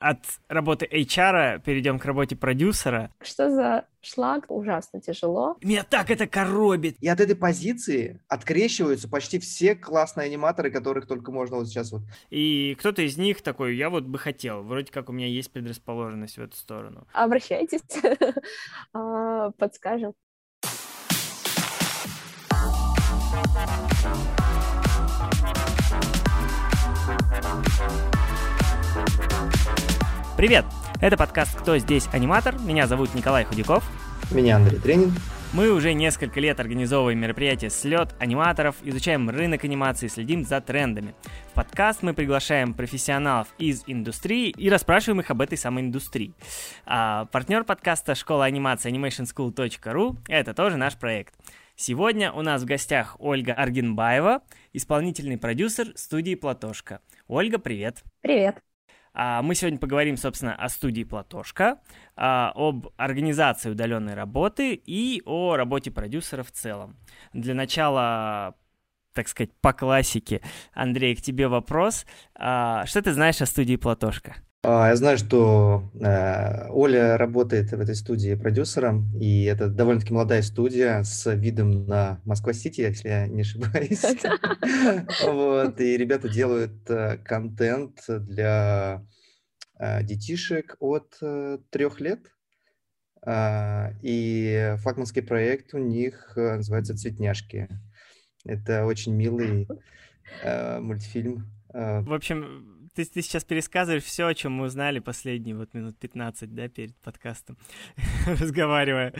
от работы HR перейдем к работе продюсера. Что за шлаг? Ужасно тяжело. Меня так это коробит. И от этой позиции открещиваются почти все классные аниматоры, которых только можно вот сейчас вот. И кто-то из них такой, я вот бы хотел, вроде как у меня есть предрасположенность в эту сторону. Обращайтесь, а, подскажем. Привет! Это подкаст «Кто здесь аниматор?». Меня зовут Николай Худяков. Меня Андрей Тренин. Мы уже несколько лет организовываем мероприятия «Слет аниматоров», изучаем рынок анимации, следим за трендами. В подкаст мы приглашаем профессионалов из индустрии и расспрашиваем их об этой самой индустрии. А партнер подкаста «Школа анимации animationschool.ru» — это тоже наш проект. Сегодня у нас в гостях Ольга Аргенбаева, исполнительный продюсер студии «Платошка». Ольга, привет! Привет! А, мы сегодня поговорим, собственно, о студии Платошка, а, об организации удаленной работы и о работе продюсера в целом. Для начала, так сказать, по классике, Андрей, к тебе вопрос. А, что ты знаешь о студии Платошка? Я знаю, что э, Оля работает в этой студии продюсером, и это довольно-таки молодая студия с видом на Москва-Сити, если я не ошибаюсь. Вот, и ребята делают э, контент для э, детишек от трех лет. А, и флагманский проект у них называется «Цветняшки». Это очень милый мультфильм. В общем, ты, ты сейчас пересказываешь все, о чем мы узнали последние вот минут 15, да, перед подкастом, разговаривая.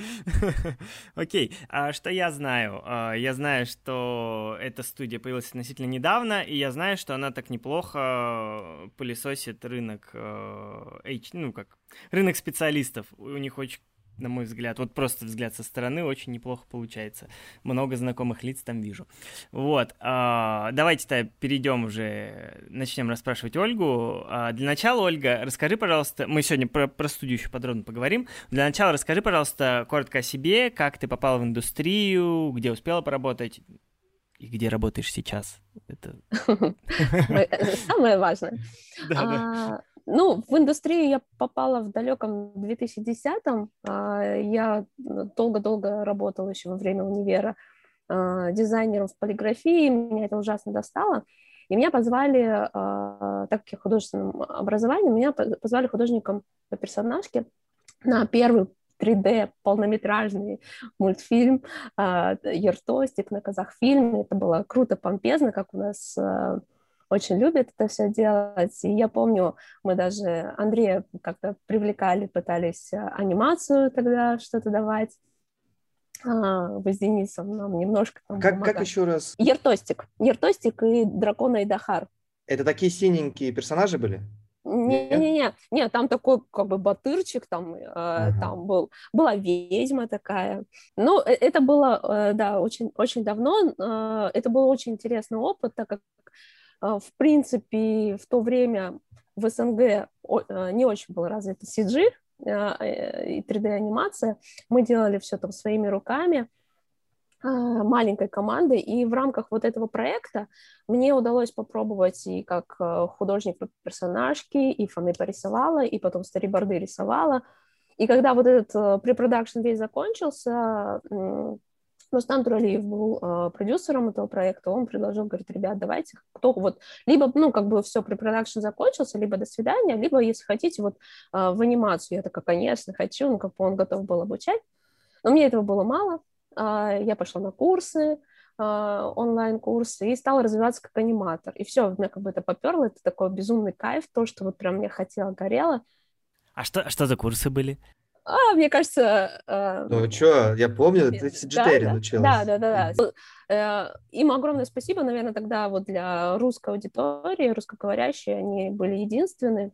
Окей, а что я знаю? А, я знаю, что эта студия появилась относительно недавно, и я знаю, что она так неплохо пылесосит рынок, э, ну как, рынок специалистов. У них очень на мой взгляд. Вот просто взгляд со стороны очень неплохо получается. Много знакомых лиц там вижу. Вот. А, давайте-то перейдем уже, начнем расспрашивать Ольгу. А, для начала, Ольга, расскажи, пожалуйста, мы сегодня про, про студию еще подробно поговорим. Для начала расскажи, пожалуйста, коротко о себе, как ты попала в индустрию, где успела поработать, и где работаешь сейчас? Это самое важное. А, ну, в индустрию я попала в далеком 2010-м. А, я долго-долго работала еще во время универа а, дизайнером в полиграфии, меня это ужасно достало. И меня позвали, а, так как я художественным образованием, меня позвали художником по персонажке на первый 3D полнометражный мультфильм «Ертостик» на казахфильме. Это было круто, помпезно, как у нас очень любит это все делать. И я помню, мы даже Андрея как-то привлекали, пытались э, анимацию тогда что-то давать. А, вы с Денисом нам немножко там как, как еще раз? Ертостик. Ертостик и Дракона и Дахар. Это такие синенькие персонажи были? Не-не-не, не, там такой как бы батырчик, там, э, ага. там был, была ведьма такая. Ну, э, это было, э, да, очень, очень давно, э, это был очень интересный опыт, так как в принципе, в то время в СНГ а, не очень был развит CG а, э, и 3D-анимация. Мы делали все там своими руками, маленькой командой, и в рамках вот этого проекта мне удалось попробовать и как художник персонажки, и фоны порисовала, и потом стариборды рисовала. И когда вот этот препродакшн весь закончился, Рустам Туралиев был э, продюсером этого проекта, он предложил, говорит, ребят, давайте, кто вот, либо, ну, как бы все, препродакшн закончился, либо до свидания, либо, если хотите, вот э, в анимацию. Я такая, конечно, хочу, ну, как бы он готов был обучать. Но мне этого было мало. Э, я пошла на курсы, онлайн-курсы и стала развиваться как аниматор. И все, меня как бы это поперло, это такой безумный кайф, то, что вот прям мне хотела, горело. А что, что за курсы были? А, мне кажется... Э, ну, что, я помню, ты в GTR да, училась. Да, да, да, да. Э, им огромное спасибо, наверное, тогда вот для русской аудитории, русскоговорящей, они были единственные.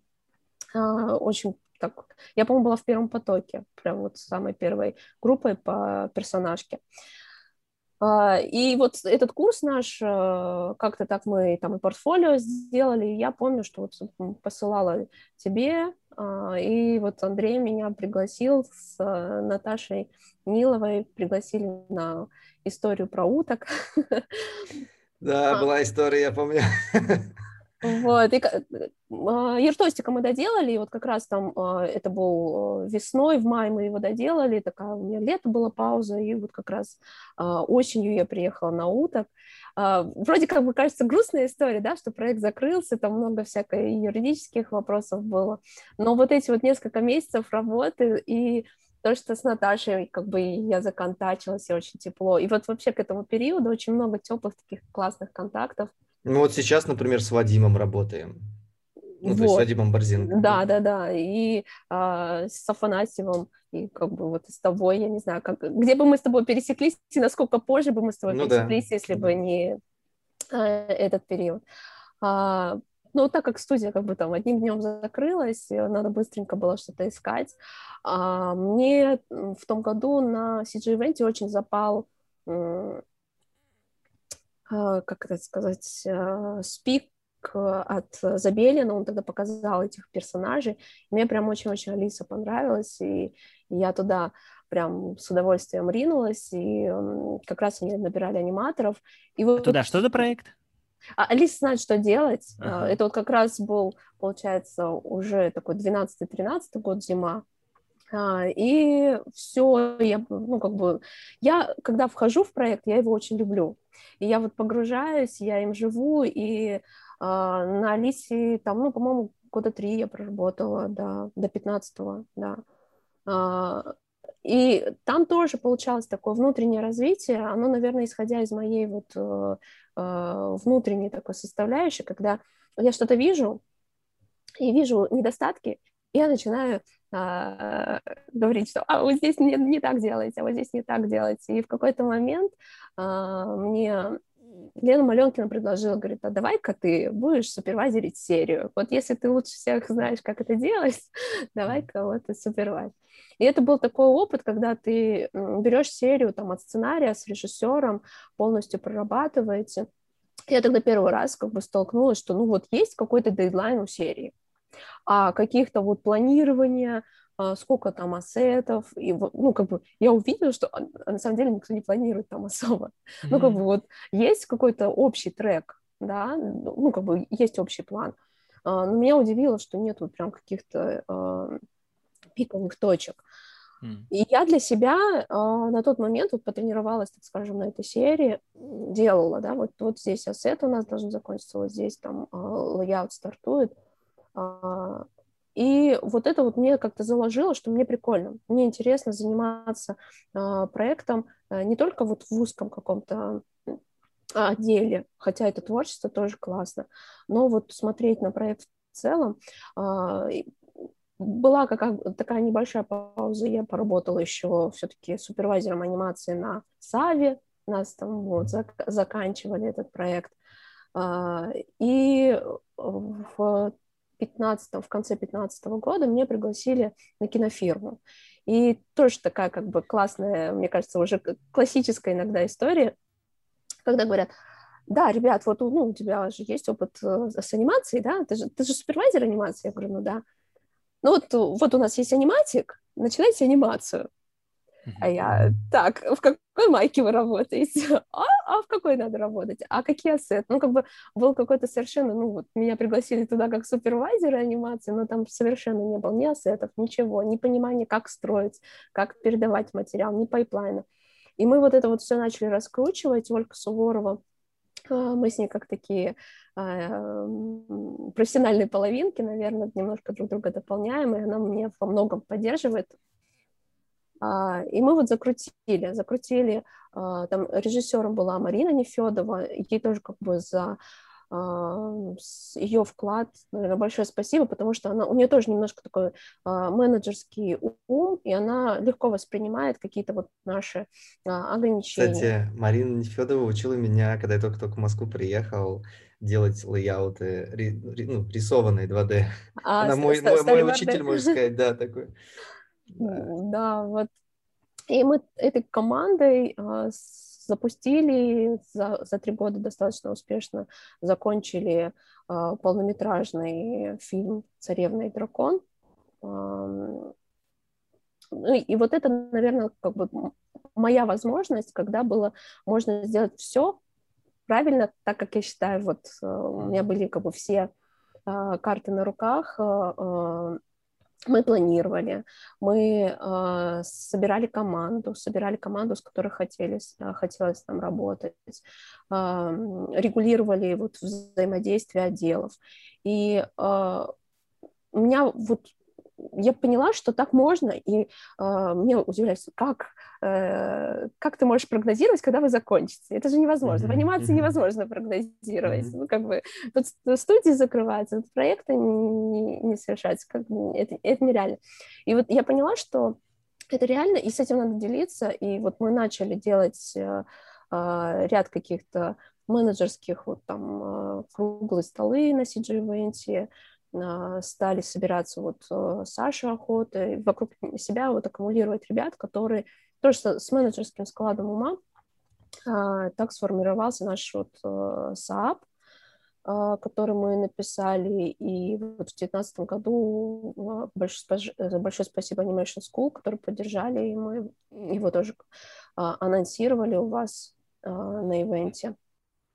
А, очень так... Я, по-моему, была в первом потоке, прям вот самой первой группой по персонажке. И вот этот курс наш, э, как-то так мы там и портфолио сделали, и я помню, что вот посылала тебе, а, и вот Андрей меня пригласил с э, Наташей Ниловой, пригласили на историю про уток. Да, а. была история, я помню. Вот, и Ертостика мы доделали, и вот как раз там это был весной, в мае мы его доделали, такая у меня лето была пауза, и вот как раз осенью я приехала на уток. Вроде как бы кажется грустная история, да, что проект закрылся, там много всякой юридических вопросов было, но вот эти вот несколько месяцев работы и то, что с Наташей как бы я законтачилась, и очень тепло. И вот вообще к этому периоду очень много теплых таких классных контактов. Ну вот сейчас, например, с Вадимом работаем. Ну, вот. то есть с Вадимом Борзенко. Да, да, да. И а, с Афанасьевым, и как бы вот с тобой, я не знаю, как, где бы мы с тобой пересеклись, и насколько позже бы мы с тобой ну, пересеклись, да. если бы не а, этот период. А, ну, так как студия как бы там одним днем закрылась, надо быстренько было что-то искать. А, мне в том году на CG Event очень запал, как это сказать, а, спик от Забелина, он тогда показал этих персонажей. Мне прям очень-очень Алиса понравилась, и я туда прям с удовольствием ринулась, и как раз они набирали аниматоров. И вот туда что за проект? А Алиса знает, что делать. Ага. Это вот как раз был, получается, уже такой 12-13 год зима. А, и все, я, ну, как бы, я, когда вхожу в проект, я его очень люблю. И я вот погружаюсь, я им живу, и а, на Алисе там, ну, по-моему, года три я проработала, да, до 15-го, да. А, и там тоже получалось такое внутреннее развитие, оно, наверное, исходя из моей вот э, э, внутренней такой составляющей, когда я что-то вижу и вижу недостатки, я начинаю э, говорить, что а вот здесь не, не так делайте, а вот здесь не так делайте. И в какой-то момент э, мне Лена Маленкина предложила, говорит, а давай-ка ты будешь супервайзерить серию. Вот если ты лучше всех знаешь, как это делать, давай-ка вот и супервайз. И это был такой опыт, когда ты берешь серию там от сценария с режиссером, полностью прорабатываете. Я тогда первый раз как бы столкнулась, что ну вот есть какой-то дедлайн у серии, а каких-то вот планирования, а, сколько там ассетов, и ну, как бы я увидела, что а, на самом деле никто не планирует там особо. Mm-hmm. Ну, как бы вот есть какой-то общий трек, да, ну, как бы есть общий план. А, но меня удивило, что нет вот прям каких-то пиковых точек. И я для себя э, на тот момент вот потренировалась, так скажем, на этой серии, делала, да, вот, вот здесь asset у нас должен закончиться, вот здесь там э, layout стартует. Э, и вот это вот мне как-то заложило, что мне прикольно, мне интересно заниматься э, проектом э, не только вот в узком каком-то отделе, хотя это творчество тоже классно, но вот смотреть на проект в целом, была какая такая небольшая пауза, я поработала еще все-таки супервайзером анимации на Саве, нас там вот зак заканчивали этот проект. А, и в 15 в конце 15 года мне пригласили на кинофирму. И тоже такая как бы классная, мне кажется, уже классическая иногда история, когда говорят, да, ребят, вот ну, у тебя же есть опыт э, с анимацией, да, ты же, ты же супервайзер анимации. Я говорю, ну да. Ну вот, вот у нас есть аниматик, начинайте анимацию. А я, так, в какой майке вы работаете? А, а в какой надо работать? А какие ассеты? Ну, как бы был какой-то совершенно, ну, вот меня пригласили туда как супервайзера анимации, но там совершенно не было ни ассетов, ничего, ни понимания, как строить, как передавать материал, ни пайплайна. И мы вот это вот все начали раскручивать. Ольга Суворова а, мы с ней как такие а, профессиональные половинки, наверное, немножко друг друга дополняем, и она меня во многом поддерживает. А, и мы вот закрутили, закрутили, там режиссером была Марина Нефедова, ей тоже как бы за ее вклад, наверное, большое спасибо, потому что она, у нее тоже немножко такой а, менеджерский ум, и она легко воспринимает какие-то вот наши а, ограничения. Кстати, Марина Нефедова учила меня, когда я только-только в Москву приехал, делать лейауты, ну, рисованные 2D. А, она мой, мой, мой учитель, можно сказать, да, такой. Да. вот. И мы этой командой а, запустили за, за три года достаточно успешно, закончили э, полнометражный фильм «Царевна и дракон». Э, ну и вот это, наверное, как бы моя возможность, когда было можно сделать все правильно, так как я считаю, вот у меня были как бы все карты на руках, мы планировали, мы э, собирали команду, собирали команду, с которой хотели, э, хотелось нам работать, э, регулировали вот взаимодействие отделов. И э, у меня вот я поняла, что так можно, и э, мне удивляется, как, э, как ты можешь прогнозировать, когда вы закончите? Это же невозможно. В анимации невозможно прогнозировать. Ну, как бы тут студии закрываются, тут проекты не, не совершаются, как, это, это нереально. И вот я поняла, что это реально, и с этим надо делиться, и вот мы начали делать э, э, ряд каких-то менеджерских вот там э, круглые столы на CG-ивенте, а, стали собираться вот э, Саша Охота, вокруг себя вот аккумулировать ребят, которые тоже с менеджерским складом ума а, так сформировался наш вот э, СААП, а, который мы написали, и вот в 2019 году большое, э, большое спасибо Animation School, которые поддержали, и мы его тоже анонсировали у вас на ивенте.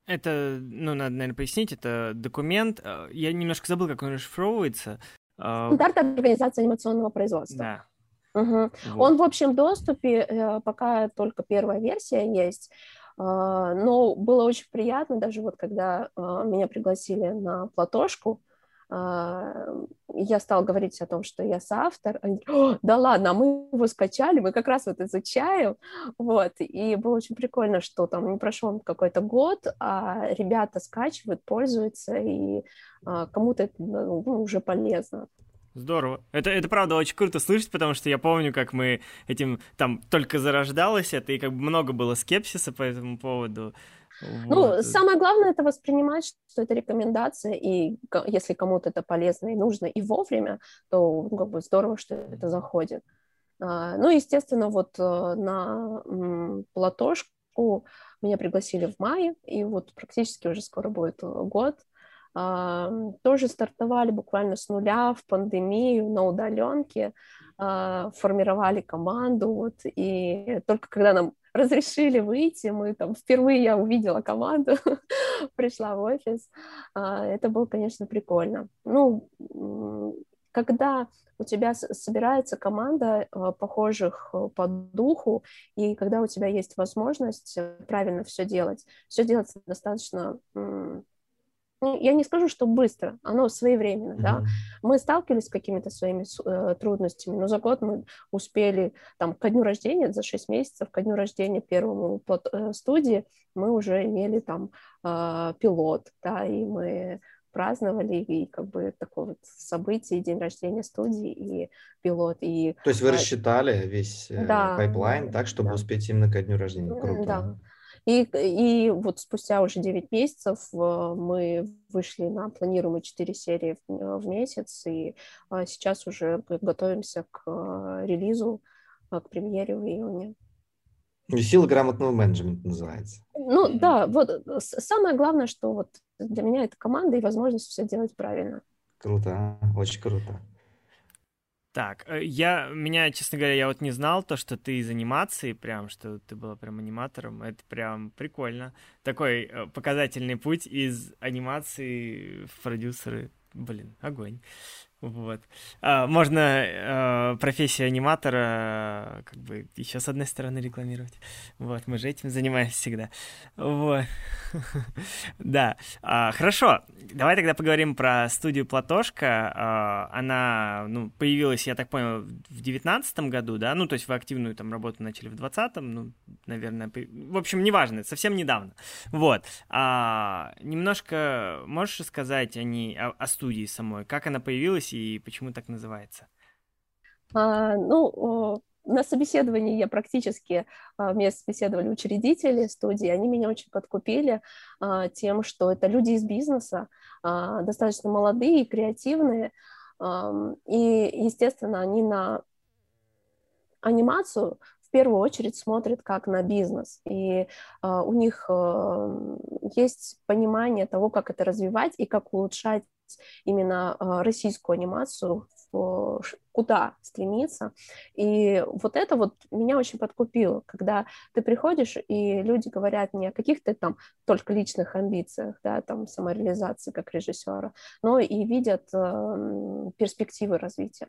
Это, ну, надо, наверное, пояснить, это документ. Э, я немножко забыл, как он расшифровывается. А, Стандарт организации анимационного производства. Да. Угу. Вот. Он в общем доступе, э, пока только первая версия есть. А, но было очень приятно, даже вот когда а, меня пригласили на платошку, а, я стала говорить о том, что я соавтор, они, да ладно, а мы его скачали, мы как раз вот изучаем, вот, и было очень прикольно, что там не прошел какой-то год, а ребята скачивают, пользуются, и а, кому-то это ну, уже полезно. Здорово. Это, это правда очень круто слышать, потому что я помню, как мы этим там только зарождалось это, и как бы много было скепсиса по этому поводу. Ну, вот. самое главное это воспринимать, что это рекомендация, и если кому-то это полезно и нужно, и вовремя, то ну, как бы здорово, что это заходит. А, ну, естественно, вот э, на платошку меня пригласили в мае, и вот практически уже скоро будет э, год. А, тоже стартовали буквально с нуля в пандемию на удаленке, а, формировали команду, вот, и только когда нам разрешили выйти, мы там впервые я увидела команду, пришла в офис, а, это было, конечно, прикольно. Ну, когда у тебя собирается команда а, похожих э, по духу, и когда у тебя есть возможность э, правильно все делать, все делается достаточно я не скажу, что быстро, оно своевременно, mm-hmm. да. Мы сталкивались с какими-то своими э, трудностями, но за год мы успели, там, ко дню рождения, за 6 месяцев, ко дню рождения первому плот, э, студии, мы уже имели там э, пилот, да, и мы праздновали, и как бы такое вот событие, день рождения студии и пилот. И, То есть вы рассчитали весь э, да, пайплайн так, чтобы да. успеть именно ко дню рождения? Круто. Да. И, и вот спустя уже 9 месяцев э, мы вышли на планируемые 4 серии в, э, в месяц, и а, сейчас уже готовимся к э, релизу, к премьере в июне. Сила грамотного менеджмента называется. Ну да, вот самое главное, что вот для меня это команда и возможность все делать правильно. Круто, а? очень круто. Так, э, я, меня, честно говоря, я вот не знал то, что ты из анимации, прям, что ты была прям аниматором, это прям прикольно. Такой э, показательный путь из анимации в продюсеры, блин, огонь. Вот. А, можно а, профессию аниматора как бы еще с одной стороны рекламировать. Вот, мы же этим занимаемся всегда. Вот. да. А, хорошо. Давай тогда поговорим про студию Платошка. А, она, ну, появилась, я так понял, в девятнадцатом году, да? Ну, то есть вы активную там работу начали в двадцатом, ну, наверное, в общем, неважно, совсем недавно. Вот. А, немножко можешь рассказать о, ней, о студии самой, как она появилась и почему так называется? А, ну, на собеседовании я практически, а, меня собеседовали учредители студии, они меня очень подкупили а, тем, что это люди из бизнеса, а, достаточно молодые, креативные, и, естественно, они на анимацию в первую очередь смотрят как на бизнес, и у них есть понимание того, как это развивать и как улучшать именно а, российскую анимацию куда стремиться. И вот это вот меня очень подкупило, когда ты приходишь, и люди говорят не о каких-то там только личных амбициях, да, там самореализации как режиссера, но и видят э, перспективы развития.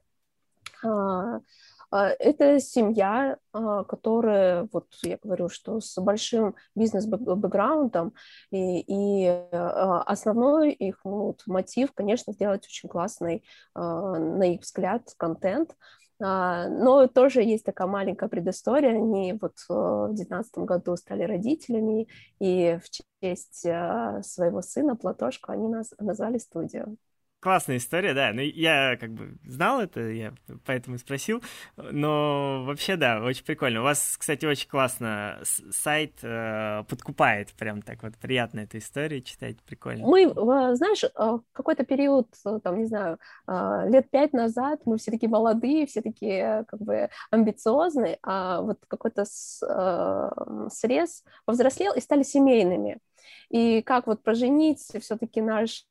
А, это семья, а, которая, вот я говорю, что с большим бизнес-бэкграундом, и, и а, основной их ну, вот, мотив, конечно, сделать очень классный, на их взгляд, контент, но тоже есть такая маленькая предыстория. Они вот в 2019 году стали родителями, и в честь своего сына Платошку они нас назвали студию классная история, да. Ну, я как бы знал это, я поэтому и спросил. Но вообще, да, очень прикольно. У вас, кстати, очень классно сайт э, подкупает. Прям так вот приятно эту историю читать, прикольно. Мы, знаешь, э, какой-то период, э, там, не знаю, э, лет пять назад мы все такие молодые, все такие как бы амбициозные, а вот какой-то срез повзрослел и стали семейными. И как вот поженить все-таки наш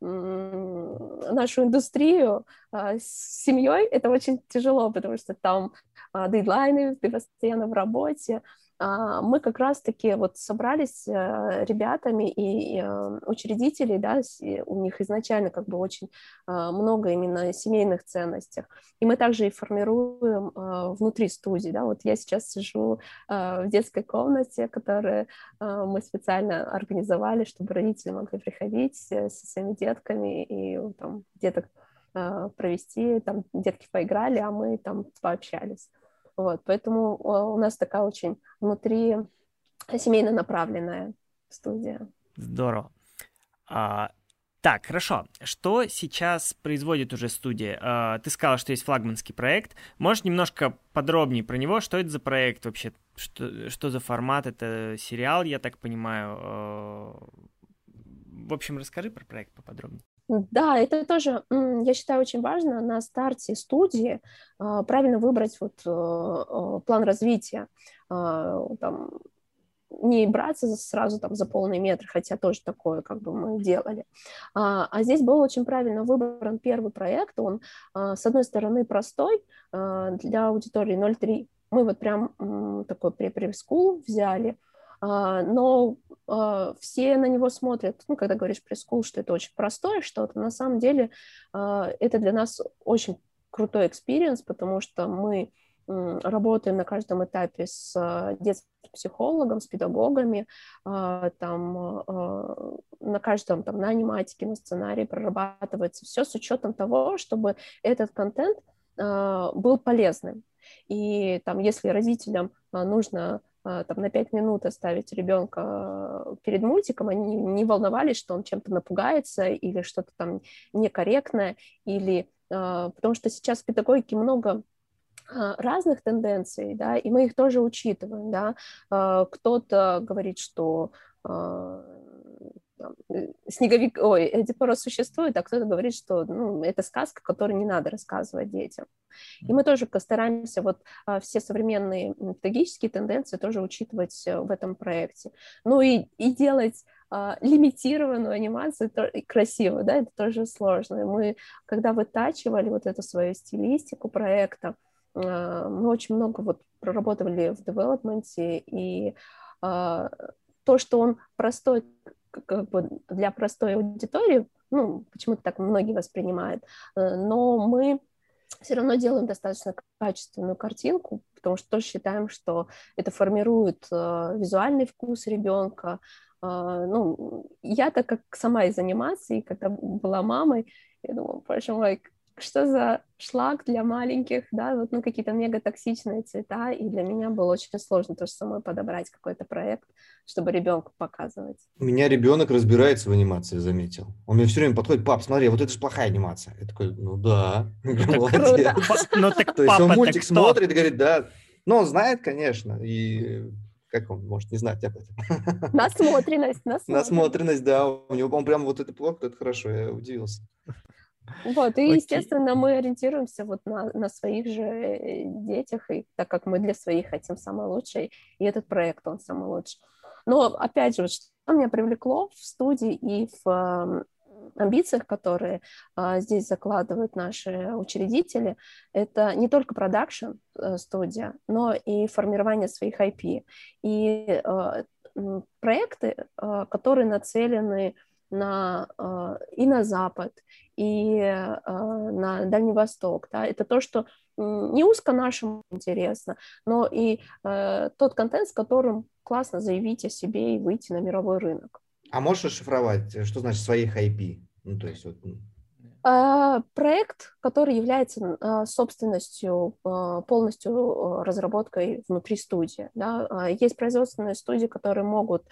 нашу индустрию а, с семьей, это очень тяжело, потому что там а, дедлайны, ты постоянно в работе, мы как раз-таки вот собрались э, ребятами и э, учредителей, да, у них изначально как бы очень а, много именно семейных ценностей, и мы также и формируем а, внутри студии, да, вот я сейчас сижу в детской комнате, которую мы специально организовали, чтобы родители могли приходить э, со своими детками и там деток провести, там детки поиграли, а мы там пообщались. Вот, поэтому у нас такая очень внутри семейно направленная студия. Здорово. А, так, хорошо. Что сейчас производит уже студия? А, ты сказала, что есть флагманский проект. Можешь немножко подробнее про него? Что это за проект вообще? Что, что за формат? Это сериал, я так понимаю. А, в общем, расскажи про проект поподробнее. Да, это тоже, я считаю, очень важно на старте студии а, правильно выбрать вот э, э, план развития, а, там, не браться сразу там за полный метр, хотя тоже такое как бы мы делали. А, а здесь был очень правильно выбран первый проект, он с одной стороны простой для аудитории 0.3, мы вот прям такой препрев-скул взяли, а, но а, все на него смотрят, ну, когда говоришь пресс-скул, что это очень простое что-то, на самом деле а, это для нас очень крутой experience, потому что мы работаем на каждом этапе с детским психологом, с педагогами, там на каждом, там, на аниматике, на сценарии прорабатывается все с учетом того, чтобы этот контент был полезным. И там, если родителям нужно а, там, на пять минут оставить ребенка э, перед мультиком, они не волновались, что он чем-то напугается или что-то там некорректное, или а, потому что сейчас в педагогике много разных тенденций, да, и мы их тоже учитываем, да. Кто-то говорит, что Э, снеговик, ой, Эдипорос существует, а кто-то говорит, что ну, это сказка, которую не надо рассказывать детям. И мы тоже стараемся вот а, все современные педагогические тенденции тоже учитывать э, в этом проекте. Ну и, и делать а, лимитированную анимацию то, красиво, да, это тоже сложно. Мы, когда вытачивали вот эту свою стилистику проекта, а, мы очень много вот проработали в девелопменте, и то, что он простой как бы для простой аудитории, ну, почему-то так многие воспринимают, э, но мы все равно делаем достаточно качественную картинку, потому что тоже считаем, что это формирует э, визуальный вкус ребенка. Э, ну, я так как сама из анимации, когда была мамой, я думала, боже мой, что за шлак для маленьких, да, вот, ну, какие-то мегатоксичные цвета, и для меня было очень сложно тоже самой подобрать какой-то проект, чтобы ребенку показывать. У меня ребенок разбирается в анимации, заметил. Он мне все время подходит, пап, смотри, вот это же плохая анимация. Я такой, ну да, молодец. Ну так То есть он мультик смотрит и говорит, да, ну он знает, конечно, и как он может не знать об этом? Насмотренность, насмотренность. Насмотренность, да. У него, он прям вот это плохо, это хорошо, я удивился. Вот, и, Окей. естественно, мы ориентируемся вот на, на своих же э, детях, и так как мы для своих хотим самое лучшее, и этот проект, он самый лучший. Но, опять же, что меня привлекло в студии и в амбициях, которые а, здесь закладывают наши учредители, это не только продакшн э, студия, но и формирование своих IP. И а, проекты, которые нацелены на, и на Запад, и на Дальний Восток. Да? Это то, что не узко нашим интересно, но и тот контент, с которым классно заявить о себе и выйти на мировой рынок. А можешь расшифровать, э, что значит своих IP? Ну, то есть вот... А, проект, который является а, собственностью, а, полностью разработкой внутри студии. Да? Есть производственные студии, которые могут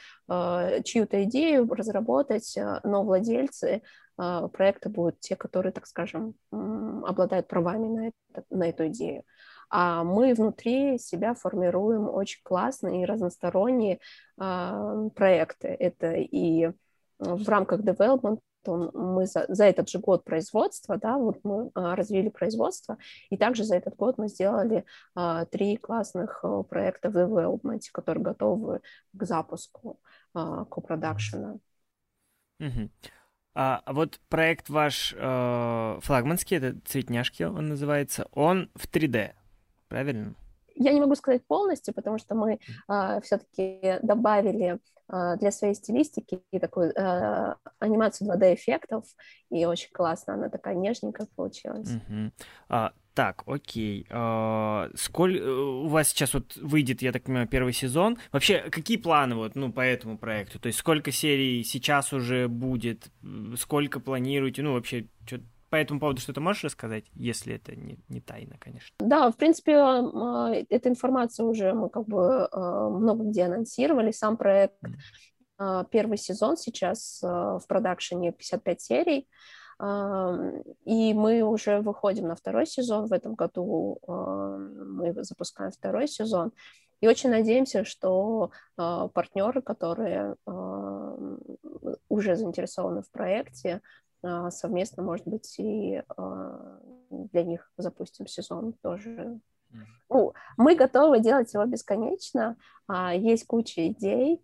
чью-то идею разработать, но владельцы проекта будут те, которые, так скажем, обладают правами на, это, на эту идею а мы внутри себя формируем очень классные и разносторонние проекты. Это и в рамках development мы за, за этот же год производства, да, вот мы а, развили производство, и также за этот год мы сделали а, три классных а, проекта в development, которые готовы к запуску а, копродакшена. Угу. А, вот проект ваш э, флагманский, это «Цветняшки» он называется, он в 3D, правильно? Я не могу сказать полностью, потому что мы э, все-таки добавили э, для своей стилистики такую э, анимацию 2D-эффектов, и очень классно, она такая нежненькая получилась. Uh-huh. А, так, окей. А, сколь э, у вас сейчас вот выйдет, я так понимаю, первый сезон? Вообще, какие планы вот, ну, по этому проекту? То есть сколько серий сейчас уже будет? Сколько планируете? Ну, вообще, что по этому поводу что-то можешь рассказать, если это не, не тайна, конечно? Да, в принципе, а, эта информация уже мы как бы а, много где анонсировали. Сам проект, а, первый сезон сейчас в продакшене 55 серий, и мы уже выходим на второй сезон. В этом году мы запускаем второй сезон. И очень надеемся, что партнеры, которые уже заинтересованы в проекте, совместно, может быть, и а, для них запустим сезон тоже. Ну, мы готовы делать его бесконечно, а, есть куча идей,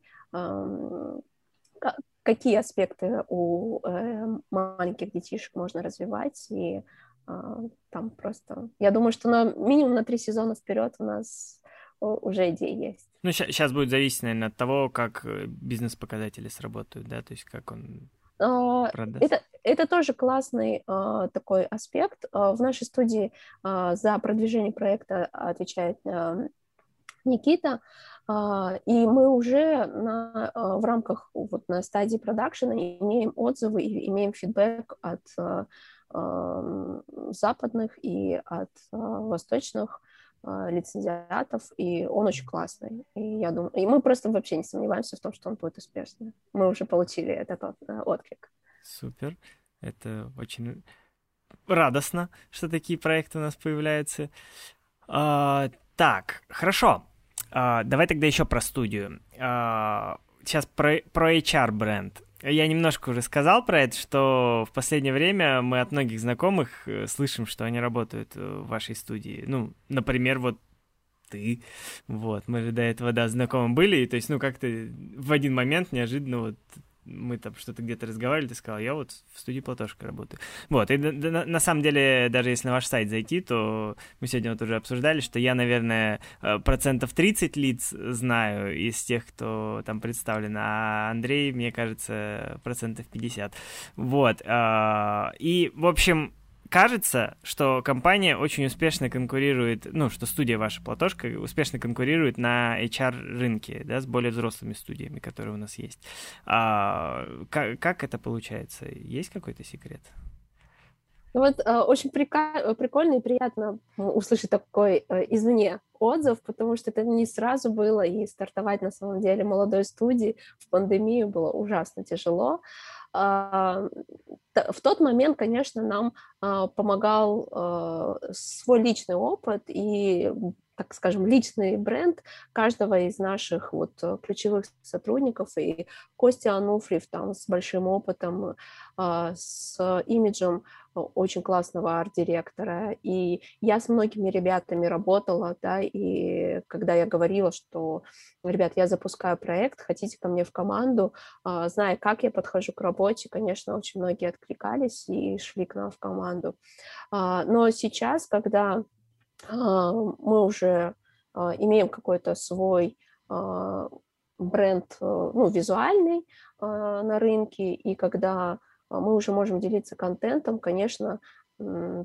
какие аспекты у э, маленьких детишек можно развивать, и там просто... Я думаю, что на минимум на три сезона вперед у нас уже идеи есть. Ну, сейчас будет зависеть, наверное, от того, как э, бизнес-показатели сработают, да, то есть как он это, это тоже классный uh, такой аспект. Uh, в нашей студии uh, за продвижение проекта отвечает Никита, и мы уже на, в рамках вот на стадии продакшена имеем отзывы и имеем фидбэк от западных и от восточных лицензиатов, и он очень классный. И я думаю, и мы просто вообще не сомневаемся в том, что он будет успешным. Мы уже получили этот отклик. Супер. Это очень радостно, что такие проекты у нас появляются. А, так, хорошо. А, давай тогда еще про студию. А, сейчас про, про HR бренд. Я немножко уже сказал про это, что в последнее время мы от многих знакомых э, слышим, что они работают э, в вашей студии. Ну, например, вот ты. Вот, мы же до этого, да, знакомы были, и то есть, ну, как-то в один момент неожиданно вот мы там что-то где-то разговаривали, ты сказал, я вот в студии Платошка работаю. Вот, и на, на, самом деле, даже если на ваш сайт зайти, то мы сегодня вот уже обсуждали, что я, наверное, э, процентов 30 лиц знаю из тех, кто там представлен, а Андрей, мне кажется, процентов 50. Вот, а, и, в общем, кажется, что компания очень успешно конкурирует, ну, что студия ваша Платошка успешно конкурирует на HR-рынке, да, с более взрослыми студиями, которые у нас есть. А, как, как это получается? Есть какой-то секрет? Ну вот э, очень прика- прикольно и приятно услышать такой э, извне отзыв, потому что это не сразу было, и стартовать на самом деле молодой студии в пандемию было ужасно тяжело. А, в тот момент, конечно, нам а, помогал а, свой личный опыт и так скажем, личный бренд каждого из наших вот ключевых сотрудников. И Костя Ануфриев там с большим опытом, с имиджем очень классного арт-директора. И я с многими ребятами работала, да, и когда я говорила, что, ребят, я запускаю проект, хотите ко мне в команду, а, зная, как я подхожу к работе, конечно, очень многие откликались и шли к нам в команду. А, но сейчас, когда а, мы уже имеем какой-то свой бренд, ну, визуальный на рынке, и когда а мы уже можем делиться контентом, конечно,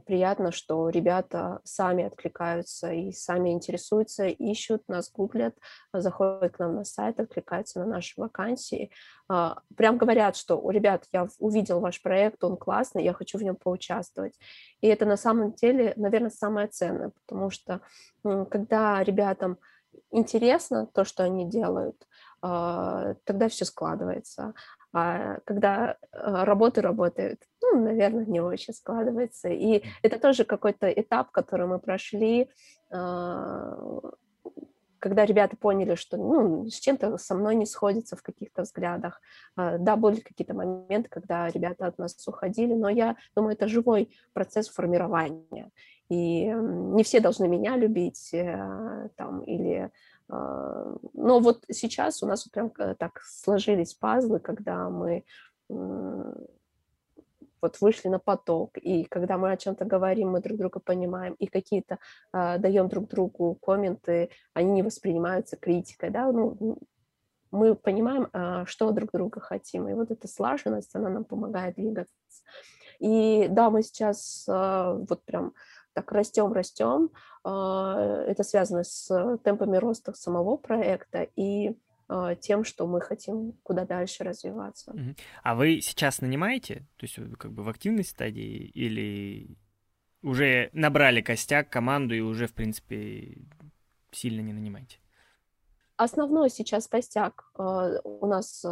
приятно, что ребята сами откликаются и сами интересуются, ищут нас, гуглят, заходят к нам на сайт, откликаются на наши вакансии. А, прям говорят, что, ребят, я увидел ваш проект, он классный, я хочу в нем поучаствовать. И это на самом деле, наверное, самое ценное, потому что когда ребятам интересно то, что они делают, а, тогда все складывается. А когда а, работы работают, ну, наверное, не очень складывается. И это тоже какой-то этап, который мы прошли, а, когда ребята поняли, что ну, с чем-то со мной не сходится в каких-то взглядах. Да, были какие-то моменты, когда ребята от нас уходили, но я думаю, это живой процесс формирования. И не все должны меня любить э, там, или но вот сейчас у нас прям так сложились пазлы, когда мы вот вышли на поток, и когда мы о чем-то говорим, мы друг друга понимаем, и какие-то э, даем друг другу комменты, они не воспринимаются критикой, да, ну, мы понимаем, э, что друг друга хотим, и вот эта слаженность, она нам помогает двигаться. И да, мы сейчас э, вот прям так растем, растем. А, это связано с темпами роста самого проекта и а, тем, что мы хотим куда дальше развиваться. А вы сейчас нанимаете, то есть как бы в активной стадии или уже набрали костяк, команду и уже, в принципе, сильно не нанимаете? Основной сейчас костяк э, у нас э,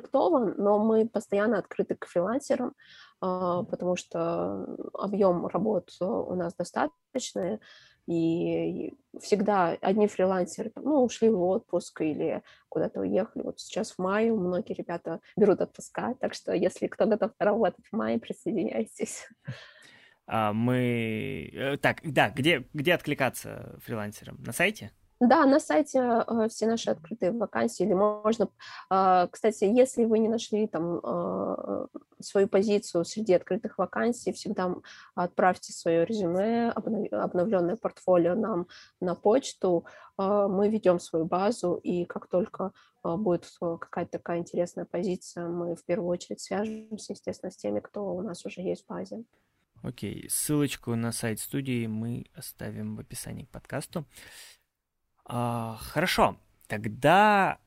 укомплектован, но мы постоянно открыты к фрилансерам. А, потому что объем работ у нас достаточный, и всегда одни фрилансеры ну, ушли в отпуск или куда-то уехали. Вот сейчас в мае многие ребята берут отпуска, так что если кто готов работать в мае, присоединяйтесь. А мы... Э, так, да, где, где откликаться фрилансерам? На сайте? Да, на сайте э, все наши открытые вакансии, или можно, э, кстати, если вы не нашли там э, свою позицию среди открытых вакансий, всегда отправьте свое резюме, обновленное портфолио нам на почту, э, мы ведем свою базу, и как только э, будет какая-то такая интересная позиция, мы в первую очередь свяжемся, естественно, с теми, кто у нас уже есть в базе. Окей, ссылочку на сайт студии мы оставим в описании к подкасту. А, хорошо, тогда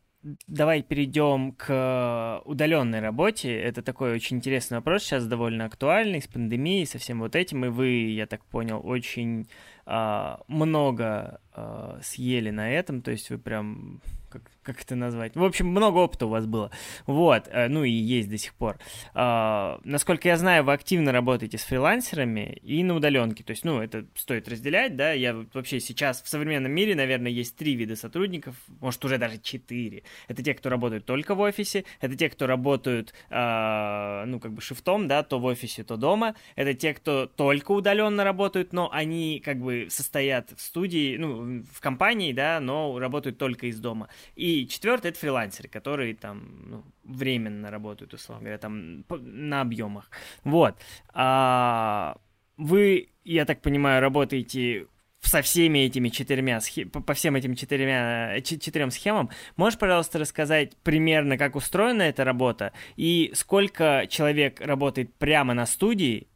давай перейдем к удаленной работе. Это такой очень интересный вопрос, сейчас довольно актуальный, с пандемией, со всем вот этим. И вы, я так понял, очень много а, съели на этом, то есть вы прям как, как это назвать? В общем, много опыта у вас было. Вот, э, ну и есть до сих пор. А, насколько я знаю, вы активно работаете с фрилансерами и на удаленке. То есть, ну, это стоит разделять, да. Я вообще сейчас в современном мире, наверное, есть три вида сотрудников, может, уже даже четыре. Это те, кто работают только в офисе, это те, кто работают, а, ну, как бы шифтом, да, то в офисе, то дома. Это те, кто только удаленно работают, но они как бы состоят в студии, ну, в компании, да, но работают только из дома. И четвертый это фрилансеры, которые там ну, временно работают, условно говоря, там на объемах. Вот. А, вы, я так понимаю, работаете со всеми этими четырьмя по всем этим четырьмя четырем схемам. Можешь, пожалуйста, рассказать примерно, как устроена эта работа и сколько человек работает прямо на студии,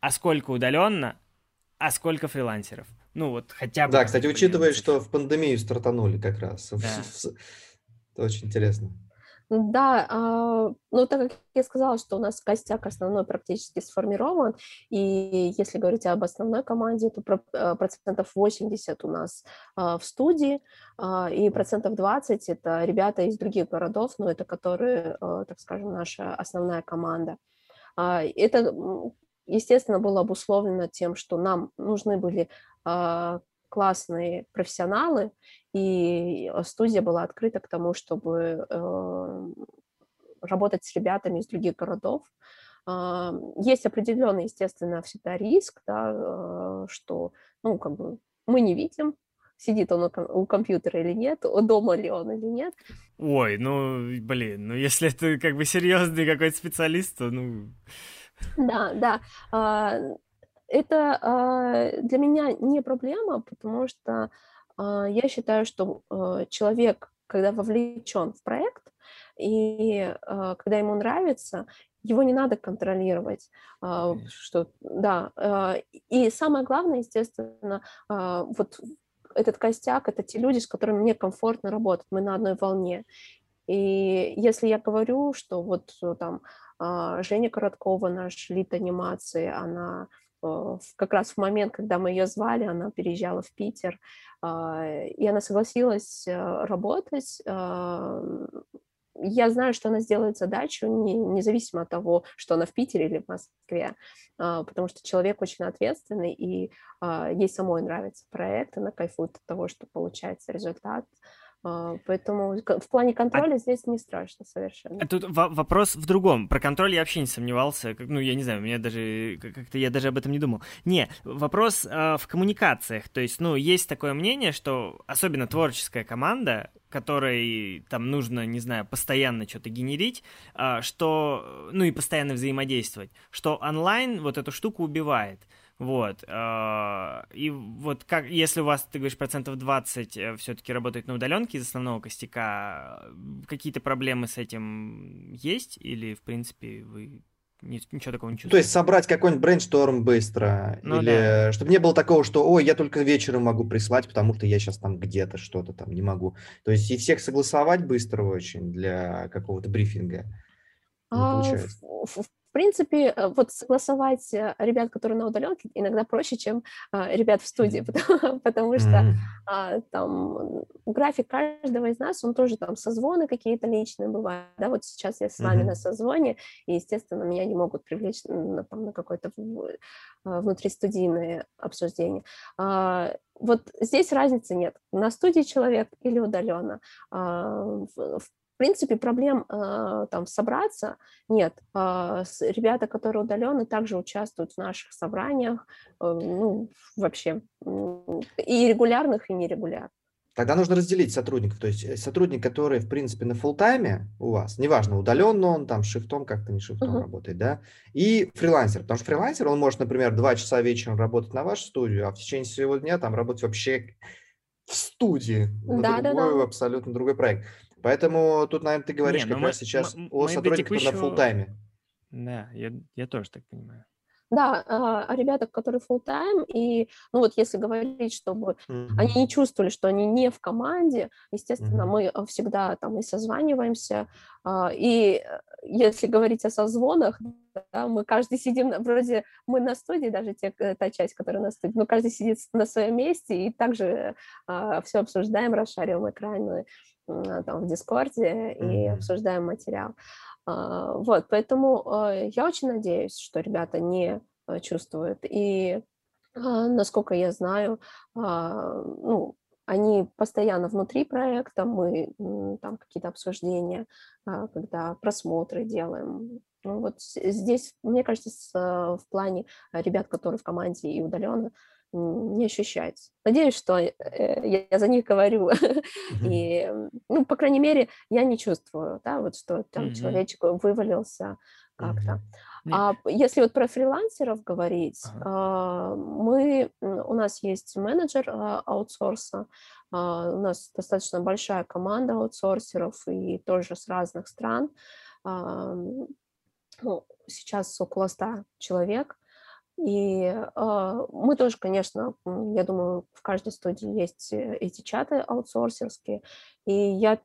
а сколько удаленно, а сколько фрилансеров? Ну вот хотя бы. Да, кстати, учитывая, что в пандемию стартанули как раз. Да. Это очень интересно. Да, а, ну так как я сказала, что у нас костяк основной практически сформирован, и если говорить об основной команде, то э, процентов 80 у нас а, в студии, а, и процентов 20 это ребята из других городов, но это которые, э, так скажем, наша основная команда. Это естественно, было обусловлено тем, что нам нужны были а, классные профессионалы, и студия была открыта к тому, чтобы работать с ребятами из других городов. Есть определенный, естественно, всегда риск, да, что, ну, как бы мы не видим, сидит он у компьютера или нет, дома ли он или нет. Ой, ну, блин, ну если это как бы серьезный какой-то специалист, то ну... Да, да. А, это а, для меня не проблема, потому что а, я считаю, что человек, когда вовлечен в проект, и когда ему нравится, его не надо контролировать, что да. И самое главное, естественно, вот этот костяк, это те люди, с которыми мне комфортно работать, мы на одной волне. И если я говорю, что вот э, там Женя Короткова, наш лид анимации, она э, как раз в момент, когда мы ее звали, она переезжала в Питер, а, и она согласилась работать я знаю, что она сделает задачу, не, независимо от того, что она в Питере или в Москве, а, потому что человек очень ответственный, и а, ей самой нравится проект, она кайфует от того, что получается результат. А, поэтому в плане контроля а... здесь не страшно совершенно. Тут вопрос в другом. Про контроль я вообще не сомневался. Ну, я не знаю, у меня даже как-то я даже об этом не думал. Не, вопрос э, в коммуникациях. То есть, ну, есть такое мнение, что особенно творческая команда, которой там нужно, не знаю, постоянно что-то генерить, э, что, ну и постоянно взаимодействовать, что онлайн вот эту штуку убивает. Вот. А, и вот как, если у вас, ты говоришь, процентов 20 э, все-таки работает на удаленке из основного костяка, какие-то проблемы с этим есть? Или, в принципе, вы ничего такого не чувствуете? То есть собрать какой-нибудь брейншторм быстро, ну, или да. чтобы не было такого, что, ой, я только вечером могу прислать, потому что я сейчас там где-то что-то там не могу. То есть и всех согласовать быстро очень для какого-то брифинга. Не а, получается. В, в принципе, э, вот согласовать э, ребят, которые на удаленке, иногда проще, чем а, ребят в студии, потому, потому что а, там график каждого из нас, он тоже там созвоны какие-то личные бывают, да, вот сейчас я с вами на созвоне, и, естественно, меня не могут привлечь на, там, на какое-то а, внутристудийное обсуждение. А, вот здесь разницы нет. На студии человек или удаленно. В, принципе, проблем э, там собраться нет. Э, ребята, которые удаленно, также участвуют в наших собраниях, э, ну, вообще, и регулярных, и нерегулярных. Тогда нужно разделить сотрудников. То есть э, сотрудник, который, в принципе, на фултайме у вас, неважно, удаленно он, там, шифтом как-то не шифтом uh-huh. работает, да, и фрилансер. Потому что фрилансер, он может, например, два часа вечером работать на вашу студию, а в течение всего дня там работать вообще в студии, на да, другой, да, да. абсолютно другой проект. Поэтому тут, наверное, ты говоришь не, как раз сейчас мы, о сотрудниках текущего... на фултайме. Да, я, я тоже так понимаю. Да, а, о ребятах, которые full time, и, ну вот если говорить, чтобы mm-hmm. они не чувствовали, что они не в команде, естественно, mm-hmm. мы э, всегда там и созваниваемся, а, и э, если говорить о созвонах, да, мы каждый сидим, вроде мы на студии, даже те, э, та часть, которая на студии, но каждый сидит на своем месте и также а, все обсуждаем, расшариваем экраны там в Дискорде и обсуждаем материал. А, вот, поэтому а, я очень надеюсь, что ребята не а, чувствуют. И насколько я знаю, ну, они постоянно внутри проекта, мы там какие-то обсуждения, когда просмотры делаем. Ну, вот здесь, мне кажется, в плане ребят, которые в команде и удаленно, не ощущается. Надеюсь, что э, я за них говорю. И, ну, по крайней мере, я не чувствую, да, вот что там человечек вывалился как-то. А если вот про фрилансеров говорить, ага. мы, у нас есть менеджер а, аутсорса, а, у нас достаточно большая команда аутсорсеров и тоже с разных стран. Ну, сейчас около 100 человек. И э, мы тоже, конечно, я думаю, в каждой студии есть э, эти чаты аутсорсерские, и я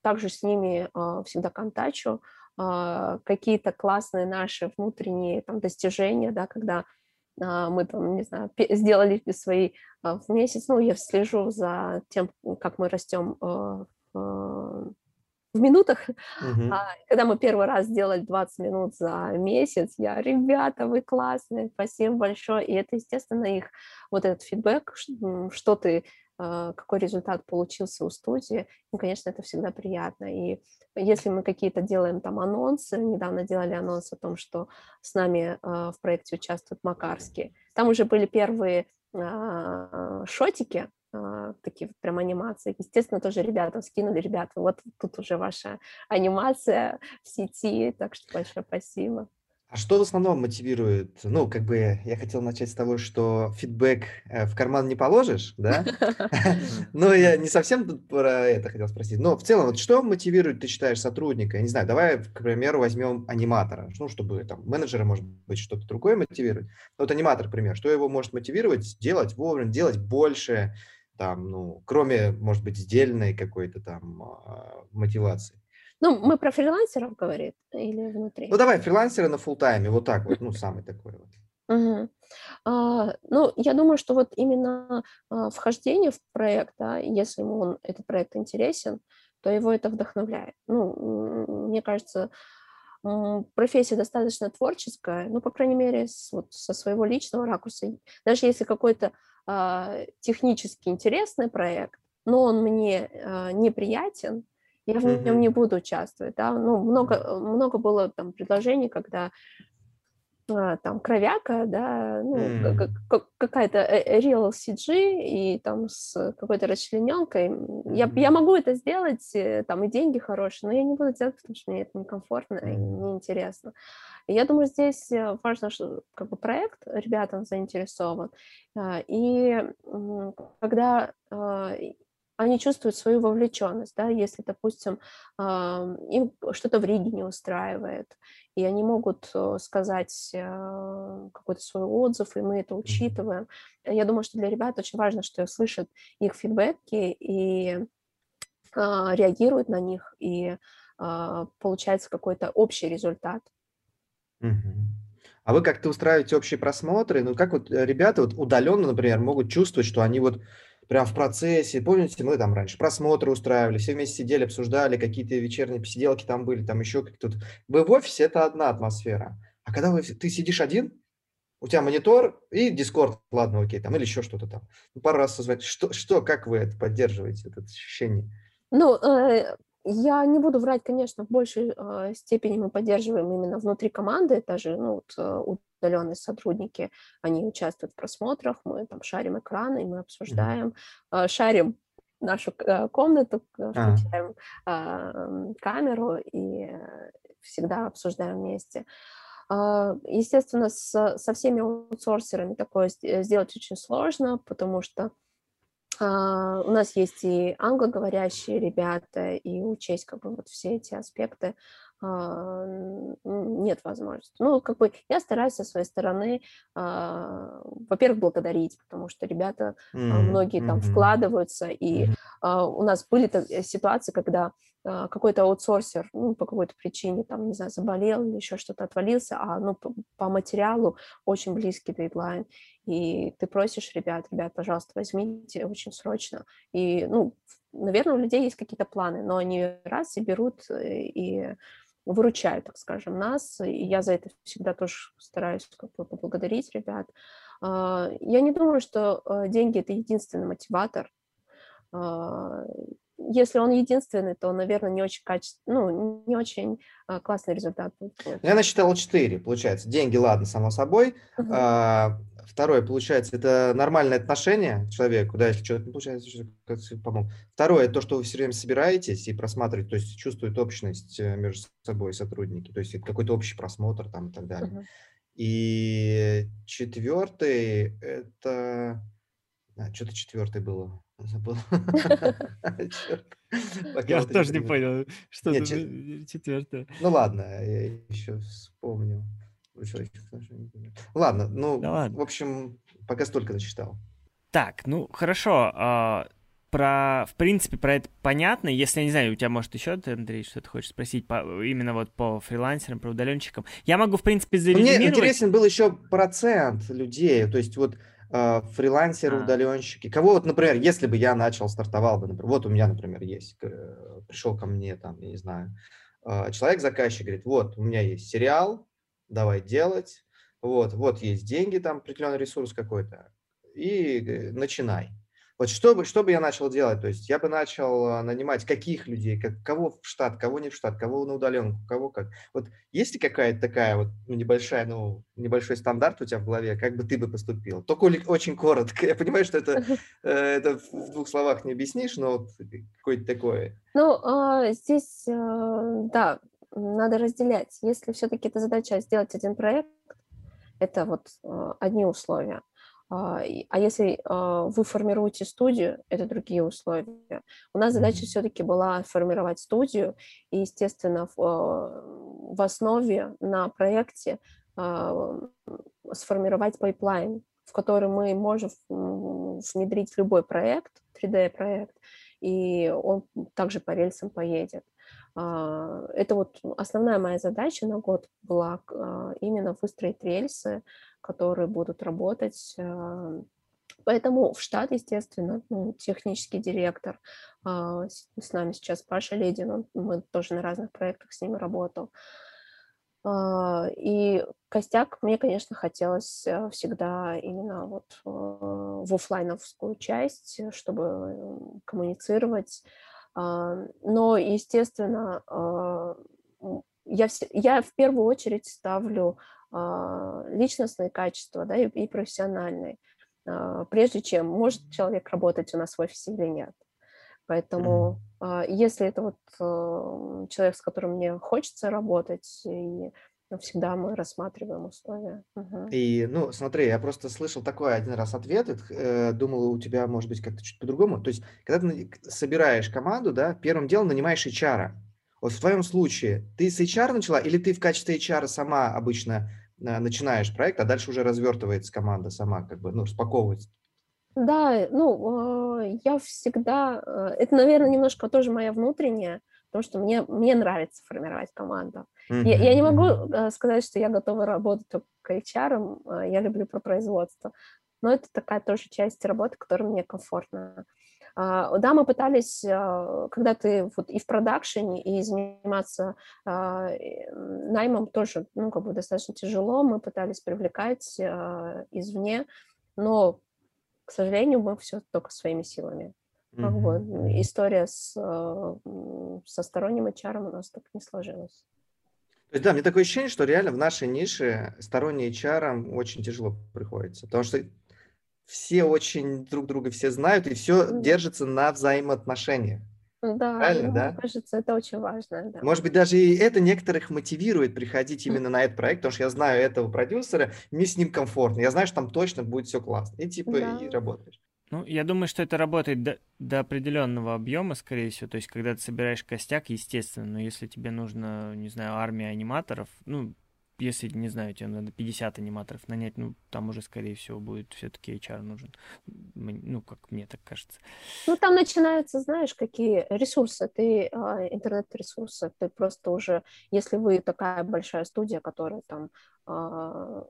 также с ними э, всегда контачу, э, какие-то классные наши внутренние там, достижения, да, когда мы там, не знаю, сделали свои в месяц, ну, я слежу за тем, как мы растем в минутах. Uh-huh. А, когда мы первый раз сделали 20 минут за месяц, я, ребята, вы классные, спасибо большое. И это, естественно, их вот этот фидбэк, что ты а, какой результат получился у студии, ну, конечно, это всегда приятно. И если мы какие-то делаем там анонсы, недавно делали анонс о том, что с нами в проекте участвует Макарский, там уже были первые шотики, а, такие прям анимации. Естественно, тоже ребята скинули, ребята, вот тут уже ваша анимация в сети, так что большое спасибо. А что в основном мотивирует? Ну, как бы я хотел начать с того, что фидбэк э, в карман не положишь, да? Но я не совсем тут про это хотел спросить. Но в целом, вот что мотивирует, ты считаешь, сотрудника? Я не знаю, давай, к примеру, возьмем аниматора. Ну, чтобы там менеджера, может быть, что-то другое мотивировать. Вот аниматор, например, что его может мотивировать делать вовремя, делать больше, там, ну, кроме, может быть, сдельной какой-то там а, мотивации? Ну, мы про фрилансеров говорим или внутри? Ну, давай, фрилансеры на full тайме вот так вот, ну, самый такой вот. Угу. А, ну, я думаю, что вот именно а, вхождение в проект, да, если ему он, этот проект интересен, то его это вдохновляет. Ну, мне кажется, профессия достаточно творческая, ну, по крайней мере, с, вот, со своего личного ракурса. Даже если какой-то технически интересный проект, но он мне а, неприятен, я в нем не буду участвовать, да, ну, много, много было там предложений, когда а, там кровяка, да, ну, mm. какая-то э, э, real CG и там с какой-то расчлененкой. Mm. Я, я могу это сделать, э, там и деньги хорошие, но я не буду делать, потому что мне это некомфортно mm. и неинтересно. И я думаю, здесь важно, что как бы проект ребятам заинтересован. И когда они чувствуют свою вовлеченность, да, если, допустим, им что-то в Риге не устраивает, и они могут э, сказать э, какой-то свой отзыв, и мы это учитываем. Я думаю, что для ребят очень важно, что слышат их фидбэки и а, реагируют на них, и а, получается какой-то общий результат. А вы как-то устраиваете общие просмотры? Ну, как вот э, ребята вот удаленно, например, могут чувствовать, что они вот прям в процессе. Помните, мы там раньше просмотры устраивали, все вместе сидели, обсуждали, какие-то вечерние посиделки там были, там еще как-то. Вы в офисе – это одна атмосфера. А когда вы, ты сидишь один, у тебя монитор и Дискорд, ладно, окей, там, или еще что-то там. Ну, пару раз созвать. Что, что, как вы это поддерживаете, это ощущение? Ну, э, я не буду врать, конечно, в большей э, степени мы поддерживаем именно внутри команды, даже ну, вот, э, удаленные сотрудники, они участвуют в просмотрах, мы там шарим экраны, мы обсуждаем, mm-hmm. э, шарим нашу э, комнату, э, включаем э, камеру и всегда обсуждаем вместе. Э, естественно, со всеми аутсорсерами такое сделать очень сложно, потому что Uh, у нас есть и англоговорящие ребята, и учесть как бы вот все эти аспекты а, нет возможности. Ну, как бы я стараюсь со своей стороны, а, во-первых, благодарить, потому что ребята, mm-hmm. многие там вкладываются, и у нас были э, ситуации, когда какой-то аутсорсер, ну, по какой-то причине, там, не знаю, заболел или еще что-то отвалился, а, ну, по, по материалу очень близкий дедлайн, и ты просишь ребят, ребят, пожалуйста, возьмите очень срочно, и, ну, наверное, у людей есть какие-то планы, но они раз и берут, э, и выручают, так скажем, нас, и я за это всегда тоже стараюсь как бы поблагодарить ребят. А, я не думаю, что э, деньги – это единственный мотиватор. А, если он единственный, то, наверное, не очень качественный, ну, не очень а, классный результат. Я насчитал 4, получается. Деньги, ладно, само собой. Uh-huh. Второе, получается, это нормальное отношение к человеку, да, если что-то не получается, что помог. Второе, то, что вы все время собираетесь и просматриваете, то есть чувствует общность э, между собой сотрудники, то есть это какой-то общий просмотр там и так далее. Uh-huh. И четвертый, это... А, что-то четвертый было. Забыл. Я тоже не понял, что четвертое. Ну ладно, я еще вспомню. Ладно, ну, в общем, пока столько зачитал. Так, ну, хорошо. А, про, в принципе, про это понятно. Если, я не знаю, у тебя, может, еще, ты, Андрей, что-то хочешь спросить по, именно вот по фрилансерам, про удаленщикам. Я могу, в принципе, зарезюмировать... Мне интересен был еще процент людей. То есть вот фрилансеры, а. удаленщики. Кого вот, например, если бы я начал, стартовал бы, например, вот у меня, например, есть пришел ко мне, там, я не знаю, а, человек-заказчик говорит, вот, у меня есть сериал, давай делать, вот, вот есть деньги, там определенный ресурс какой-то, и э, начинай. Вот что бы, что бы я начал делать? То есть я бы начал а, нанимать каких людей, как, кого в штат, кого не в штат, кого на удаленку, кого как. Вот есть ли какая-то такая вот ну, небольшая, ну, небольшой стандарт у тебя в голове, как бы ты бы поступил? Только очень коротко. Я понимаю, что это, э, это в двух словах не объяснишь, но вот какое-то такое. Ну, а, здесь, э, да, надо разделять. Если все-таки эта задача сделать один проект, это вот э, одни условия. А, а если а, вы формируете студию, это другие условия. У нас задача все-таки была формировать студию, и, естественно, в, а, в основе на проекте сформировать пайплайн, в который мы можем внедрить любой проект, 3D-проект, и он также по рельсам поедет. Это вот основная моя задача на год была именно выстроить рельсы, которые будут работать. Э, поэтому в штат, естественно, ну, технический директор, а, с нами сейчас Паша Ледин, он, мы тоже на разных проектах с ним работал. А, и костяк мне, конечно, хотелось э, всегда именно вот э, в офлайновскую часть, чтобы коммуницировать. А, но, естественно, я, я в первую очередь ставлю личностные качества да, и, и профессиональные, а, прежде чем может человек работать у нас в офисе или нет. Поэтому mm-hmm. если это вот человек, с которым мне хочется работать, и всегда мы рассматриваем условия. Угу. И, ну, смотри, я просто слышал такой один раз ответ, э, думал, у тебя может быть как-то чуть по-другому. То есть, когда ты собираешь команду, да, первым делом нанимаешь HR. Вот в твоем случае ты с HR начала или ты в качестве HR сама обычно э, начинаешь проект, а дальше уже развертывается команда сама, как бы, ну, распаковывается? Да, ну, э, я всегда... Э, это, наверное, немножко тоже моя внутренняя, потому что мне, мне нравится формировать команду. Mm-hmm. Я, я не могу сказать, что я готова работать только HR, я люблю про производство, но это такая тоже часть работы, которая мне комфортна. А, да, мы пытались, а, когда ты вот и в продакшене, и заниматься а, наймом тоже, ну, как бы достаточно тяжело, мы пытались привлекать извне, но, к сожалению, мы все только своими силами. Mm-hmm. Вот. История с, со сторонним HR у нас так не сложилась. То есть, да, мне такое ощущение, что реально в нашей нише сторонний HR очень тяжело приходится, потому что все очень друг друга все знают, и все держится на взаимоотношениях. Да, Правильно, да? мне кажется, это очень важно. Да. Может быть, даже и это некоторых мотивирует приходить именно на этот проект, потому что я знаю этого продюсера, мне с ним комфортно, я знаю, что там точно будет все классно, и типа да. и работаешь. Ну, я думаю, что это работает до, до определенного объема, скорее всего. То есть, когда ты собираешь костяк, естественно, но если тебе нужно, не знаю, армия аниматоров, ну, если, не знаю, тебе надо 50 аниматоров нанять, ну, там уже, скорее всего, будет все-таки HR нужен. Ну, как мне так кажется. Ну, там начинаются, знаешь, какие ресурсы. Ты, а, интернет-ресурсы, ты просто уже, если вы такая большая студия, которая там а,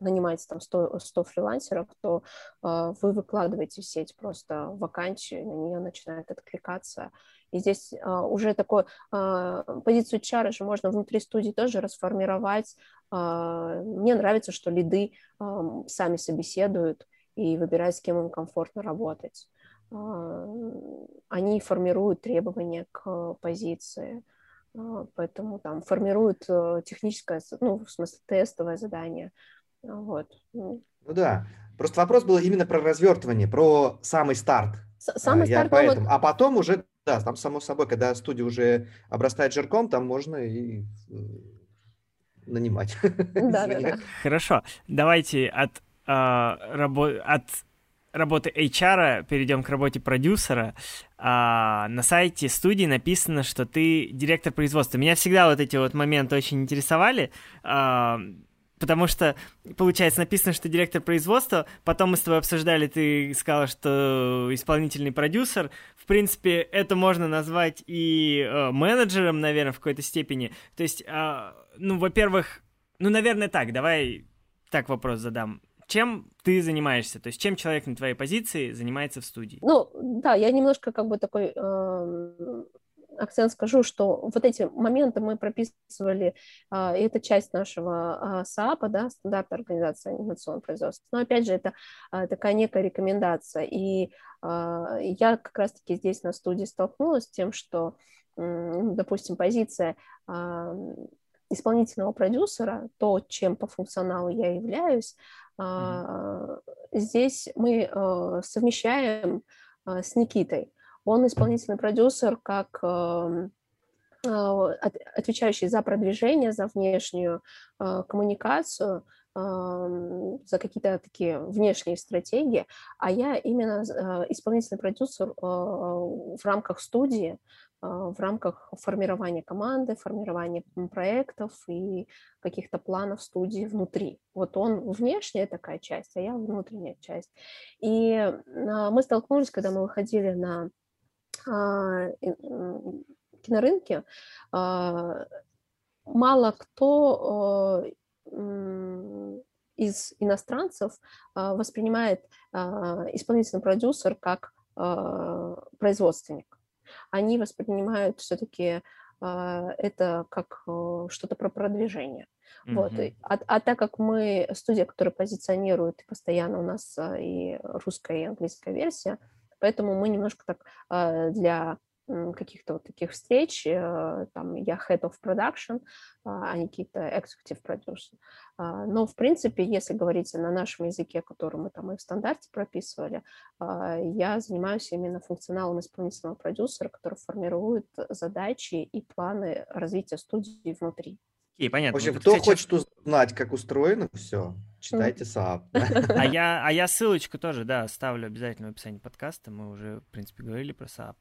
нанимаете там 100, 100 фрилансеров, то э, вы выкладываете в сеть просто вакансию, на нее начинает откликаться. И здесь э, уже такой э, позицию HR же можно внутри студии тоже расформировать. Э, мне нравится, что лиды э, сами собеседуют и выбирают, с кем им комфортно работать. Э, они формируют требования к позиции. Поэтому там формируют техническое, ну, в смысле, тестовое задание, вот. Ну да. Просто вопрос был именно про развертывание, про самый старт. Самый Я старт. Поэтому. Вот... А потом уже, да, там само собой, когда студия уже обрастает жирком, там можно и э, нанимать. Да, да, да. Хорошо. Давайте от, э, рабо- от работы HR перейдем к работе продюсера. А, на сайте студии написано, что ты директор производства. Меня всегда вот эти вот моменты очень интересовали. А, Потому что, получается, написано, что директор производства, потом мы с тобой обсуждали, ты сказала, что исполнительный продюсер. В принципе, это можно назвать и э, менеджером, наверное, в какой-то степени. То есть, э, ну, во-первых, ну, наверное, так, давай так вопрос задам. Чем ты занимаешься? То есть, чем человек на твоей позиции занимается в студии? Ну, да, я немножко как бы такой... Э акцент скажу, что вот эти моменты мы прописывали, а, и это часть нашего а, САПа, да, стандарта организации анимационного производства. Но опять же, это такая некая рекомендация. И я как раз-таки здесь на студии столкнулась с тем, что, допустим, позиция исполнительного продюсера, то, чем по функционалу я являюсь, mm-hmm. здесь мы совмещаем с Никитой. Он исполнительный продюсер, как эм, отвечающий за продвижение, за внешнюю коммуникацию, за какие-то такие внешние стратегии, а я именно исполнительный продюсер в рамках студии, в рамках формирования команды, формирования проектов и каких-то планов студии внутри. Вот он внешняя такая часть, а я внутренняя часть. И мы столкнулись, когда мы выходили на кинорынке, мало кто из иностранцев воспринимает исполнительный продюсер как производственник они воспринимают все-таки а, это как что-то про продвижение. Mm-hmm. Вот. А, а так как мы студия, которая позиционирует постоянно у нас а, и русская, и английская версия, поэтому мы немножко так для каких-то вот таких встреч, э, там я head of production, а не какие-то executive producer. А, но, в принципе, если говорить на нашем языке, который мы там и в стандарте прописывали, а, я занимаюсь именно функционалом исполнительного продюсера, который формирует задачи и планы развития студии внутри. И понятно. В общем, кто кстати, хочет узнать, как устроено все, читайте САП. А я, а я ссылочку тоже, да, ставлю обязательно в описании подкаста. Мы уже, в принципе, говорили про САП.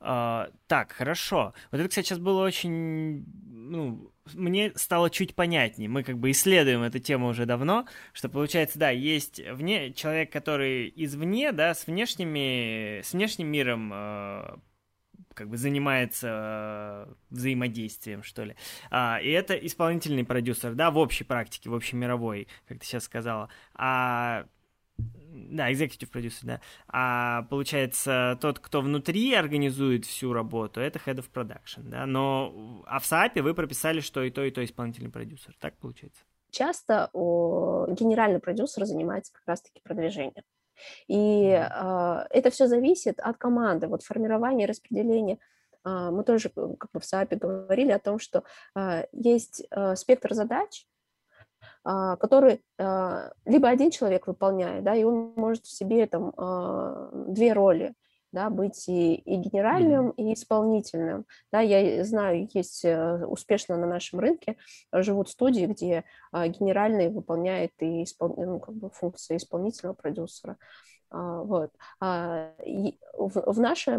А, так, хорошо. Вот это, кстати, сейчас было очень... Ну, мне стало чуть понятнее. Мы как бы исследуем эту тему уже давно, что получается, да, есть вне человек, который извне, да, с внешними, с внешним миром э, как бы занимается э, взаимодействием, что ли. А, и это исполнительный продюсер, да, в общей практике, в общей мировой, как ты сейчас сказала. А да, executive продюсер, да. А получается, тот, кто внутри организует всю работу, это head of production, да. Но а в SAP вы прописали, что и то, и то исполнительный продюсер. Так получается? Часто о, генеральный продюсер занимается как раз-таки продвижением. И э, это все зависит от команды, вот формирование, распределение. Э, мы тоже как бы в САПе говорили о том, что э, есть э, спектр задач, э, который э, либо один человек выполняет, да, и он может в себе там э, две роли – да, быть и, и генеральным, и исполнительным. Да, я знаю, есть э, успешно на нашем рынке э, живут студии, где а, генеральный выполняет и испол... ну, как бы функции исполнительного продюсера. А, вот. А, в, в нашей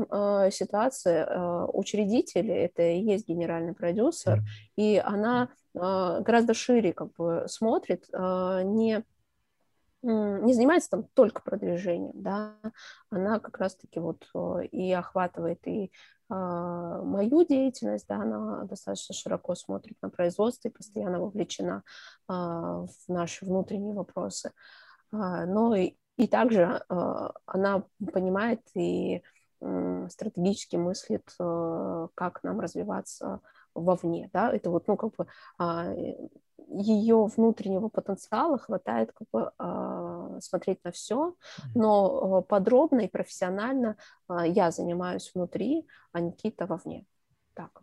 ситуации учредитель это и есть генеральный продюсер, и она гораздо шире как бы смотрит не не занимается там только продвижением, да, она как раз-таки вот э, и охватывает и а, мою деятельность, да, она достаточно широко смотрит на производство и постоянно вовлечена а, в наши внутренние вопросы. А, но и, и также она понимает и стратегически мыслит, э, как нам развиваться вовне, да, это вот, ну, как бы ее внутреннего потенциала хватает как бы а, смотреть на все, но а, подробно и профессионально я занимаюсь внутри, а Никита вовне. Так.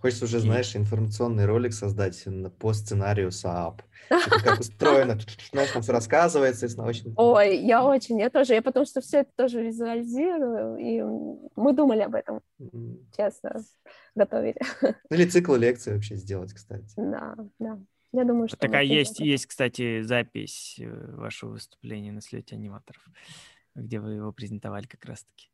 Хочется уже, знаешь, информационный ролик создать по сценарию СААП. Как устроено, знаешь, там все рассказывается, и очень... Ой, я очень, я тоже, я потому что все это тоже визуализирую, и мы думали об этом, честно, готовили. Ну или цикл лекций вообще сделать, кстати. Да, да. Я думаю, что... Такая есть, есть, кстати, запись э, вашего выступления на слете аниматоров, где вы его презентовали как раз-таки.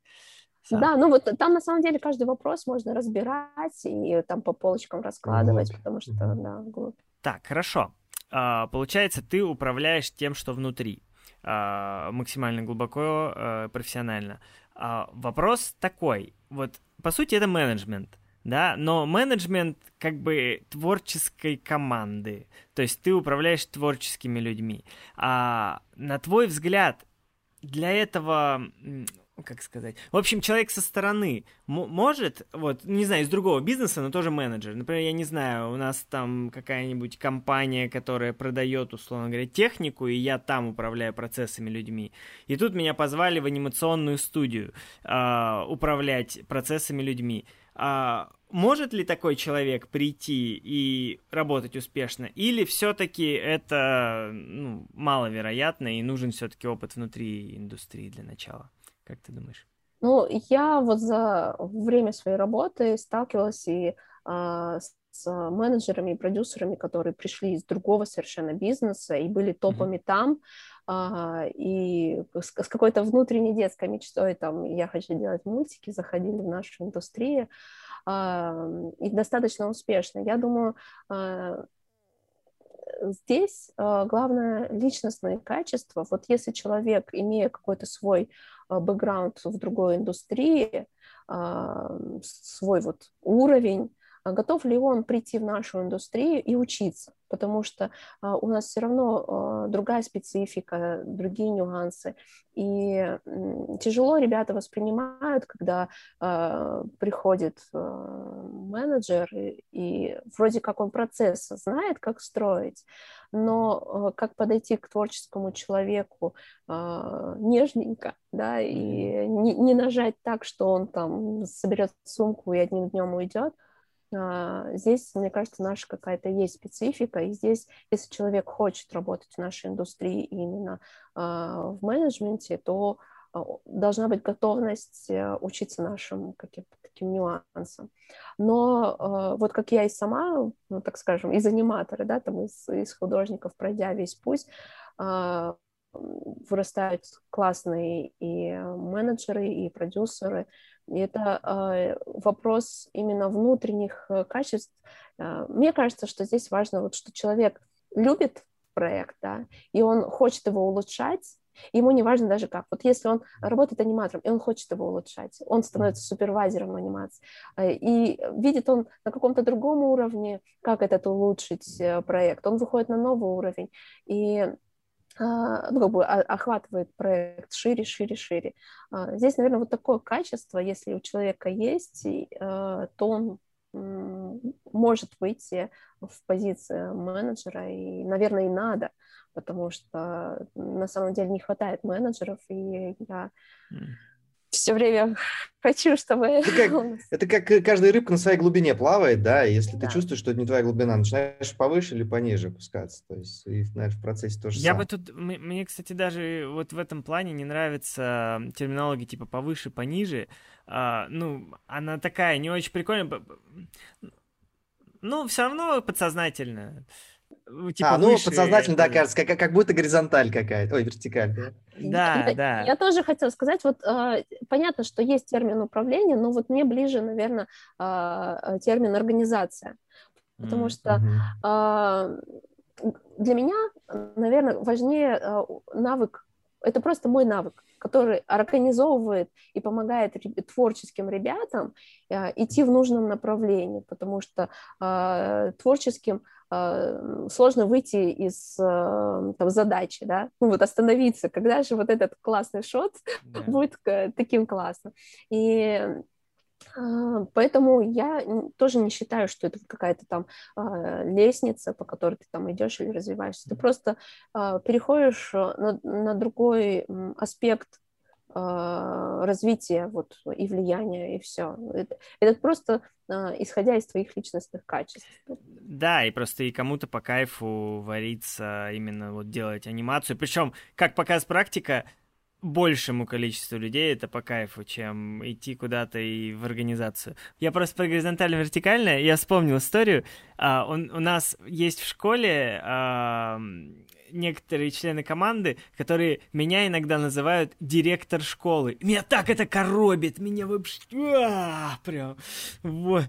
Да, ну вот там на самом деле каждый вопрос можно разбирать и там по полочкам раскладывать, глубь. потому что, да, глубь. Так, хорошо. А, получается, ты управляешь тем, что внутри, а, максимально глубоко, а, профессионально. А, вопрос такой, вот, по сути, это менеджмент, да, но менеджмент как бы творческой команды, то есть ты управляешь творческими людьми. А на твой взгляд, для этого как сказать, в общем, человек со стороны может, вот, не знаю, из другого бизнеса, но тоже менеджер. Например, я не знаю, у нас там какая-нибудь компания, которая продает, условно говоря, технику, и я там управляю процессами людьми. И тут меня позвали в анимационную студию э, управлять процессами людьми. А, может ли такой человек прийти и работать успешно, или все-таки это ну, маловероятно и нужен все-таки опыт внутри индустрии для начала? Как ты думаешь? Ну, я вот за время своей работы сталкивалась и а, с менеджерами и продюсерами, которые пришли из другого совершенно бизнеса и были топами mm-hmm. там, а, и с, с какой-то внутренней детской мечтой, там, я хочу делать мультики, заходили в нашу индустрию, а, и достаточно успешно. Я думаю, а, здесь главное личностные качества. Вот если человек, имея какой-то свой бэкграунд в другой индустрии, а, свой вот уровень, а готов ли он прийти в нашу индустрию и учиться, потому что а, у нас все равно а, другая специфика, другие нюансы, и тяжело ребята воспринимают, когда приходит менеджер, и, вроде как он процесс знает, как строить, но как подойти к творческому человеку нежненько, да, и не, не нажать так, что он там соберет сумку и одним днем уйдет, а, здесь, мне кажется, наша какая-то есть специфика, и здесь, если человек хочет работать в нашей индустрии именно а, в менеджменте, то а, должна быть готовность э, учиться нашим каким-то таким нюансам. Но вот как я и сама, ну, так скажем, из аниматора, да, там из, из художников, пройдя весь путь, вырастают классные и менеджеры, и продюсеры, и это э, вопрос именно внутренних э, качеств. Э, мне кажется, что здесь важно, вот, что человек любит проект, да, и он хочет его улучшать, Ему не важно даже как. Вот если он работает аниматором, и он хочет его улучшать, он становится супервайзером анимации, и видит он на каком-то другом уровне, как этот улучшить проект, он выходит на новый уровень, и ну, как бы охватывает проект шире, шире, шире. А, здесь, наверное, вот такое качество, если у человека есть, а, то он может выйти в позицию менеджера, и, наверное, и надо, потому что на самом деле не хватает менеджеров, и я все время хочу, чтобы... Это как, это как каждая рыбка на своей глубине плавает, да, и если да. ты чувствуешь, что это не твоя глубина, начинаешь повыше или пониже опускаться, то есть, и, знаешь, в процессе тоже Я бы тут, мне, кстати, даже вот в этом плане не нравится терминология типа повыше, пониже, а, ну, она такая не очень прикольная, ну, все равно подсознательно. Типа а, ну, выше... подсознательно, да, кажется, как, как будто горизонталь какая-то, ой, вертикаль. Да, да. да. Я тоже хотела сказать, вот э, понятно, что есть термин управления, но вот мне ближе, наверное, э, термин организация, потому mm-hmm. что э, для меня, наверное, важнее э, навык, это просто мой навык, который организовывает и помогает творческим ребятам э, идти в нужном направлении, потому что э, творческим э, сложно выйти из э, там, задачи, да, ну вот остановиться, когда же вот этот классный шот да. будет таким классным. И Поэтому я тоже не считаю, что это какая-то там лестница, по которой ты там идешь или развиваешься. Ты просто переходишь на, на другой аспект развития вот, и влияния, и все. Это, это просто исходя из твоих личностных качеств. Да, и просто и кому-то по кайфу вариться именно вот делать анимацию. Причем, как показывает практика, большему количеству людей это по кайфу, чем идти куда-то и в организацию. Я просто по горизонтально-вертикально, я вспомнил историю. А, он, у нас есть в школе а, некоторые члены команды, которые меня иногда называют директор школы. Меня так это коробит, меня вообще... А, прям... Вот.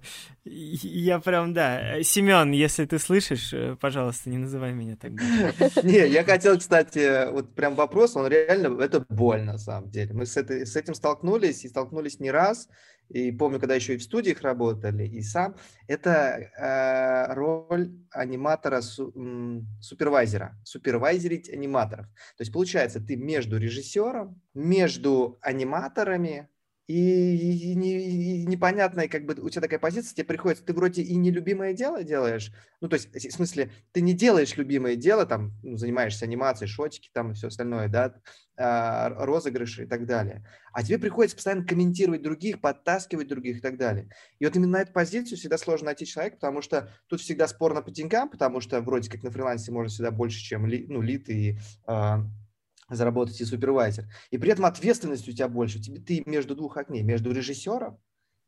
Я прям, да. Семен, если ты слышишь, э, пожалуйста, не называй меня так. Не, я хотел, кстати, вот прям вопрос, он реально, это боль на самом деле. Мы с, этой, с этим столкнулись и столкнулись не раз, и помню, когда еще и в студиях работали, и сам, это э, роль аниматора, су, м, супервайзера, супервайзерить аниматоров. То есть, получается, ты между режиссером, между аниматорами, и, и, и, и непонятная, как бы у тебя такая позиция, тебе приходится, ты вроде и нелюбимое дело делаешь, ну, то есть, в смысле, ты не делаешь любимое дело, там, ну, занимаешься анимацией, шотики там и все остальное, да, а, розыгрыши и так далее, а тебе приходится постоянно комментировать других, подтаскивать других и так далее. И вот именно на эту позицию всегда сложно найти человека, потому что тут всегда спор на деньгам, потому что вроде как на фрилансе можно всегда больше, чем ну, лид и а, заработать и супервайзер. И при этом ответственность у тебя больше. Тебе, ты между двух огней, между режиссером,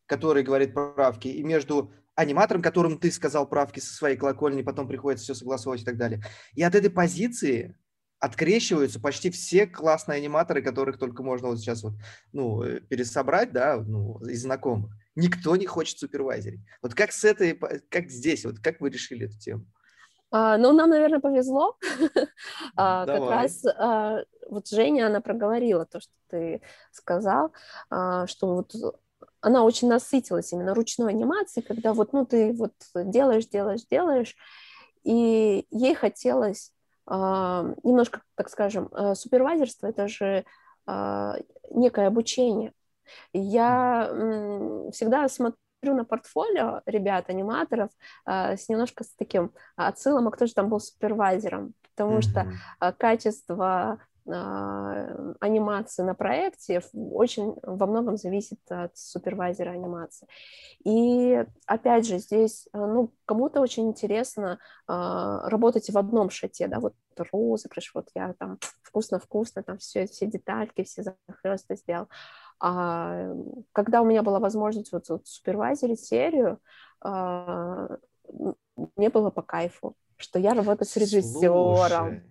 который говорит правки, и между аниматором, которым ты сказал правки со своей колокольни, потом приходится все согласовывать и так далее. И от этой позиции открещиваются почти все классные аниматоры, которых только можно вот сейчас вот, ну, э, пересобрать, да, ну, из знакомых. Никто не хочет супервайзерить. Вот как с этой, как здесь, вот как вы решили эту тему? А, ну, нам, наверное, повезло. а, как раз а, вот Женя, она проговорила то, что ты сказал, а, что вот она очень насытилась именно ручной анимацией, когда вот, ну, ты вот делаешь, делаешь, делаешь, и ей хотелось а, немножко, так скажем, а, супервайзерство, это же а, некое обучение. Я всегда смотрю на портфолио ребят, аниматоров, э, с немножко с таким отсылом, а кто же там был супервайзером, потому mm-hmm. что э, качество э, анимации на проекте очень во многом зависит от супервайзера анимации. И опять же здесь, ну, кому-то очень интересно работать в одном шате, да, вот розыгрыш, вот я там вкусно-вкусно, там все, все детальки, все захлесты сделал. А когда у меня была возможность вот, вот супервайзерить серию, а, мне было по кайфу, что я работаю с режиссером. Слушай,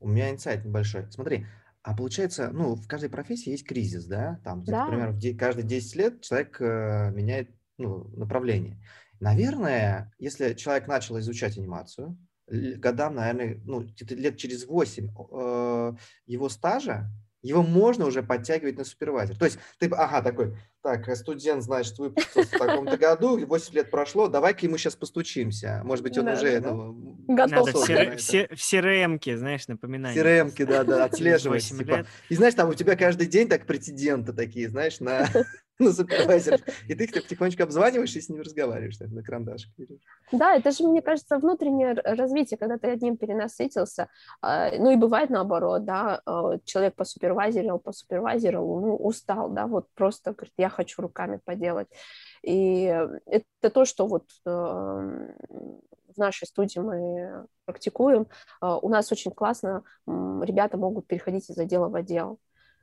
у меня инсайт небольшой. Смотри, а получается, ну, в каждой профессии есть кризис, да? Там, да. например, каждые 10 лет человек э, меняет ну, направление. Наверное, если человек начал изучать анимацию, годам, наверное, ну, лет через 8 э, его стажа, его можно уже подтягивать на супервайзер. То есть ты, ага, такой, так, э, студент, значит, выпустился в таком-то году, 8 лет прошло, давай-ка ему сейчас постучимся. Может быть, он да, уже да. Ну, готов. Надо в, CR- в, в CRM-ке, знаешь, напоминание. В CRM-ке, да-да, отслеживать. Типа. И знаешь, там у тебя каждый день так претенденты такие, знаешь, на на супервайзер. И ты их потихонечку обзваниваешь и с ними разговариваешь так, на карандашик. Да, это же, мне кажется, внутреннее развитие, когда ты одним перенасытился. А, ну и бывает наоборот, да, а, человек по супервайзеру, по супервайзеру, ну, устал, да, вот просто говорит, я хочу руками поделать. И это то, что вот эм, в нашей студии мы практикуем. А, у нас очень классно ребята могут переходить из отдела в отдел.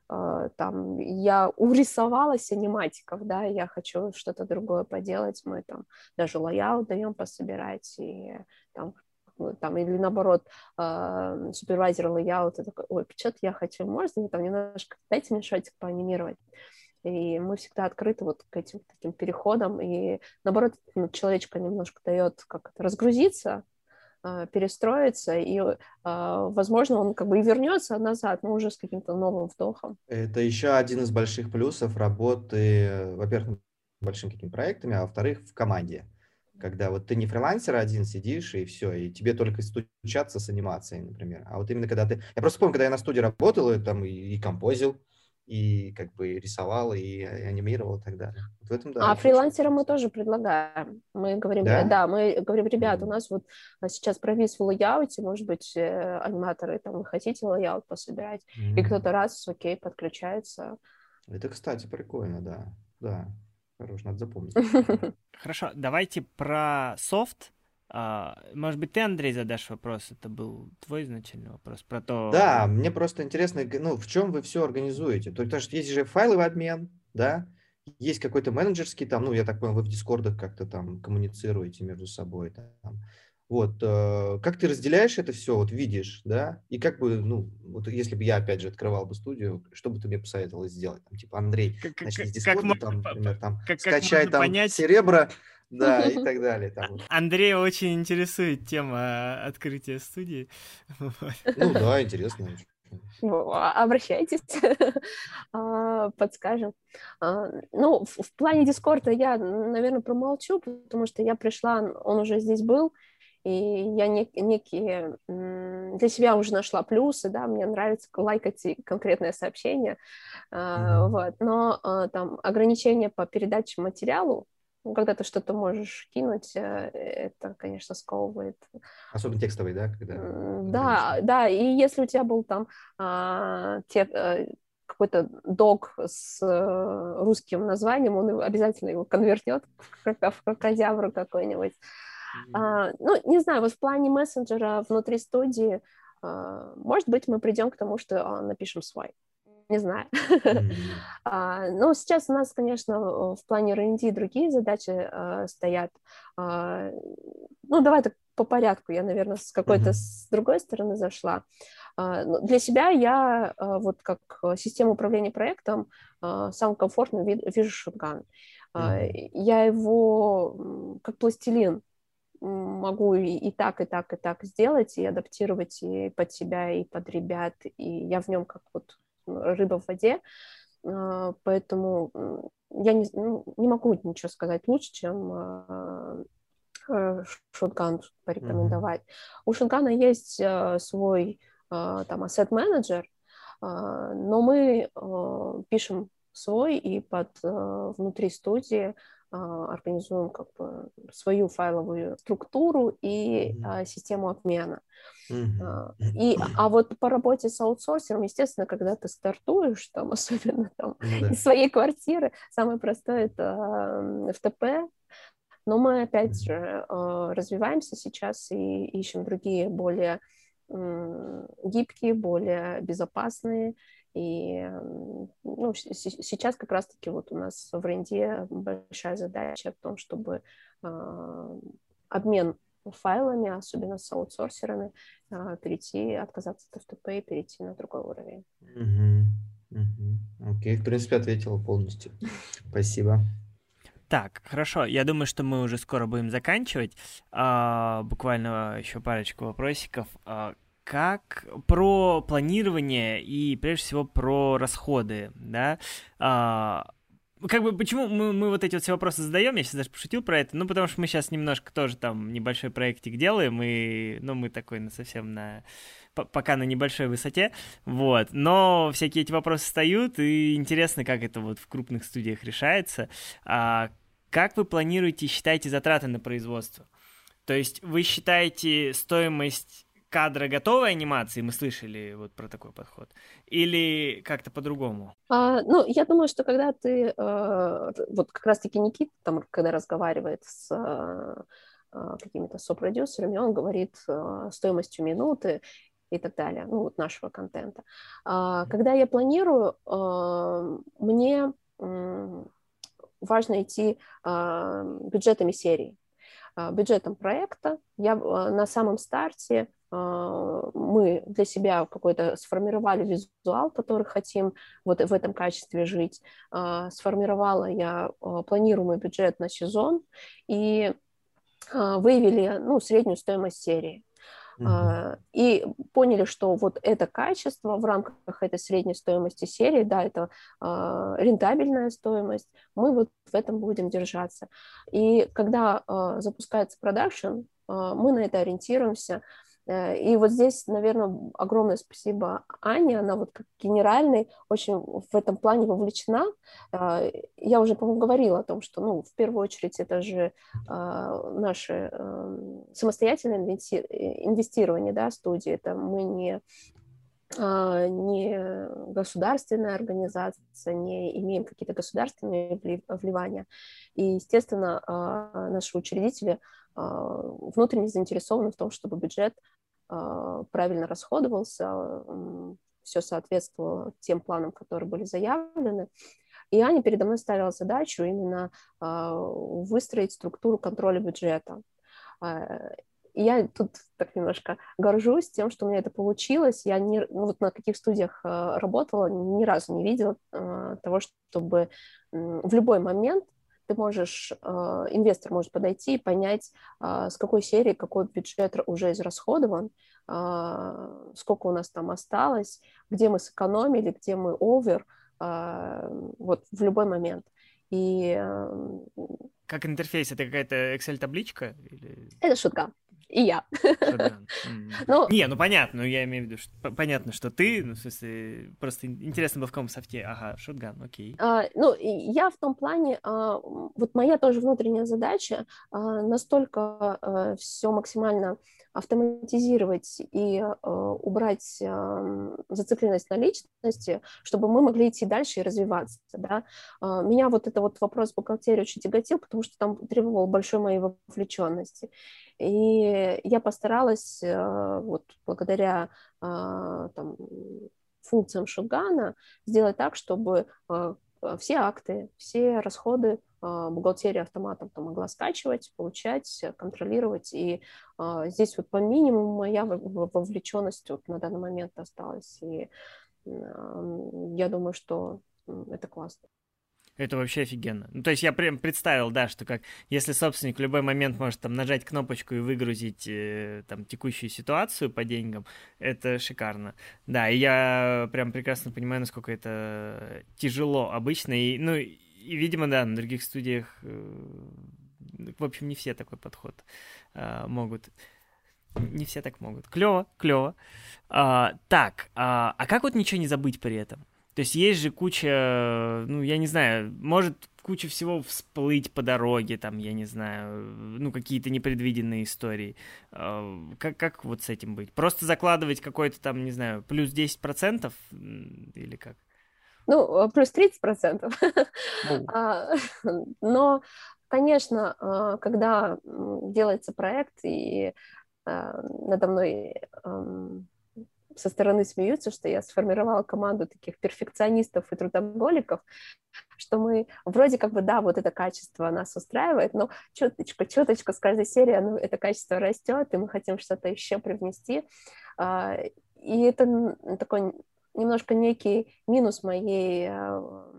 А, там я урисовалась аниматиков, да, я хочу что-то другое поделать, мы там даже лоял даем пособирать, и там там, или наоборот, э, супервайзер и такой, ой, что-то я хочу, можно там немножко, дайте мне шотик поанимировать. И мы всегда открыты вот к этим таким переходам, и наоборот, ну, человечка немножко дает как это разгрузиться, а, перестроиться, и, а, возможно, он как бы и вернется назад, но уже с каким-то новым вдохом. Это еще один из больших плюсов работы, во-первых, большим каким проектами, а во-вторых, в команде. Когда вот ты не фрилансер один сидишь, и все, и тебе только стучаться с анимацией, например. А вот именно когда ты... Я просто помню, когда я на студии работал, и, там и, и композил, и как бы рисовал, и анимировал и так далее. Вот в этом, да, а фрилансерам мы тоже предлагаем. Мы говорим, да, да мы говорим, ребят, mm-hmm. у нас вот а, сейчас провис в лайауте, может быть, э, аниматоры, там, вы хотите лайаут пособирать, mm-hmm. и кто-то раз, окей, подключается. Это, кстати, прикольно, да, да. Хорош, надо запомнить. Хорошо, давайте про софт а, может быть, ты, Андрей, задашь вопрос? Это был твой изначальный вопрос про то... Да, мне просто интересно, ну, в чем вы все организуете? То есть есть же файловый обмен, да? Есть какой-то менеджерский, там, ну, я так понял, вы в дискордах как-то там коммуницируете между собой. Там. Вот, э, как ты разделяешь это все, вот видишь, да, и как бы, ну, вот если бы я, опять же, открывал бы студию, что бы ты мне посоветовал сделать? Там, типа, Андрей, как, начни с дискорда, там, например, там, как, скачай как там понять... серебро, да, и так далее. Там. Андрей очень интересует тема открытия студии. Ну да, интересно. Обращайтесь, а, подскажем. А, ну, в плане Дискорда я, наверное, промолчу, потому что я пришла, он уже здесь был, и я некие для себя уже нашла плюсы, да, мне нравится лайкать конкретное сообщение, mm-hmm. вот, но там ограничения по передаче материалу ну, когда ты что-то можешь кинуть, э, это, конечно, сковывает. Особенно текстовый, да? Когда да, да, и если у тебя был там а, те, а, какой-то дог с а, русским названием, он обязательно его конвертнет в крокодявру какой-нибудь. Mm-hmm. А, ну, не знаю, вот в плане мессенджера внутри студии, а, может быть, мы придем к тому, что а, напишем свой не знаю. Mm-hmm. а, ну, сейчас у нас, конечно, в плане R&D другие задачи а, стоят. А, ну, давай так по порядку. Я, наверное, с какой-то mm-hmm. с другой стороны зашла. А, ну, для себя я а, вот как система управления проектом а, самым комфортным вижу шотган. Mm-hmm. Я его как пластилин могу и, и так, и так, и так сделать, и адаптировать и под себя, и под ребят, и я в нем как вот рыба в воде, а, поэтому я не, ну, не могу ничего сказать лучше, чем а, Шутган порекомендовать. Mm-hmm. У Шутгана есть свой там ассет-менеджер, но мы пишем свой и под внутри студии организуем как бы свою файловую структуру и mm-hmm. систему обмена. Mm-hmm. И, а вот по работе с аутсорсером, естественно, когда ты стартуешь, там, особенно там, mm-hmm. из своей квартиры, самое простое это FTP, но мы опять mm-hmm. же развиваемся сейчас и ищем другие более гибкие, более безопасные и ну, сейчас как раз-таки вот у нас в Ренде большая задача в том, чтобы э, обмен файлами, особенно с аутсорсерами, э, перейти, отказаться от FTP и перейти на другой уровень. Угу. Угу. Окей, в принципе, ответила полностью. Спасибо. Так, хорошо. Я думаю, что мы уже скоро будем заканчивать. А, буквально еще парочку вопросиков. А, как про планирование и прежде всего про расходы, да. А, как бы почему мы, мы вот эти вот все вопросы задаем, я сейчас даже пошутил про это, ну потому что мы сейчас немножко тоже там небольшой проектик делаем, и ну мы такой на совсем на пока на небольшой высоте, вот, но всякие эти вопросы встают, и интересно, как это вот в крупных студиях решается. А как вы планируете, считаете затраты на производство? То есть вы считаете стоимость кадра готовой анимации, мы слышали вот про такой подход, или как-то по-другому? А, ну, я думаю, что когда ты, э, вот как раз-таки Никит, там, когда разговаривает с э, э какими-то сопродюсерами, он говорит э, стоимостью минуты и так далее, ну, вот нашего контента. А, когда я планирую, э, мне э, важно идти э, бюджетами серии а, бюджетом проекта. Я э, на самом старте мы для себя какой-то сформировали визуал, который хотим вот в этом качестве жить. А, сформировала я а, планируемый бюджет на сезон и выявили ну, среднюю стоимость серии. Uh-huh. И поняли, что вот это качество в рамках этой средней стоимости серии, да, это э, рентабельная стоимость, мы вот в этом будем держаться. И когда э, запускается продакшн, э, мы на это ориентируемся, Э, и вот здесь, наверное, огромное спасибо Ане, она вот как генеральный очень в этом плане вовлечена. Э, я уже, по-моему, говорила о том, что, ну, в первую очередь, это же э, наше эм, самостоятельное инвестирование, да, студии, это мы не не государственная организация, не имеем какие-то государственные вливания. И, естественно, наши учредители внутренне заинтересованы в том, чтобы бюджет а, правильно расходовался, все соответствовало тем планам, которые были заявлены. И Аня передо мной ставила задачу именно а, выстроить структуру контроля бюджета. А, я тут так немножко горжусь тем, что у меня это получилось. Я не, ну, вот на каких студиях работала, ни разу не видела того, чтобы в любой момент ты можешь, инвестор может подойти и понять, с какой серии какой бюджет уже израсходован, а, сколько у нас там осталось, где мы сэкономили, где мы овер, вот в любой момент. И... Как интерфейс? Это какая-то Excel-табличка? Или... Это шутка и я. Ну, не, ну понятно, ну я имею в виду, что понятно, что ты, ну, в смысле, просто интересно было в каком софте, ага, шотган, окей. А, ну, я в том плане, а, вот моя тоже внутренняя задача а, настолько а, все максимально автоматизировать и э, убрать э, зацикленность на личности, чтобы мы могли идти дальше и развиваться. Да? Э, меня вот это вот вопрос бухгалтерии очень тяготил, потому что там требовал большой моей вовлеченности. И я постаралась э, вот благодаря э, там, функциям Шугана сделать так, чтобы э, все акты, все расходы бухгалтерия автоматом там могла скачивать, получать, контролировать. И а, здесь вот по минимуму моя вовлеченность вот на данный момент осталась. И я думаю, что это классно. Это вообще офигенно. Ну, то есть я прям представил, да, что как если собственник в любой момент может там нажать кнопочку и выгрузить э, там текущую ситуацию по деньгам, это шикарно. Да, и я прям прекрасно понимаю, насколько это тяжело обычно. И, ну, и, видимо, да, на других студиях, э, в общем, не все такой подход э, могут. Не все так могут. Клево, клево. А, так, а, а как вот ничего не забыть при этом? То есть есть же куча, ну, я не знаю, может куча всего всплыть по дороге, там, я не знаю, ну, какие-то непредвиденные истории. А, как, как вот с этим быть? Просто закладывать какой-то там, не знаю, плюс 10% или как? Ну, плюс 30%. а, но, конечно, а, когда делается проект, и а, надо мной со стороны смеются, что я сформировала команду таких перфекционистов и трудоголиков, что мы вроде как бы, да, вот это качество нас устраивает, но чуточку, чуточку с каждой серии ну, это качество растет, и мы хотим что-то еще привнести. А, и это такой немножко некий минус моей а,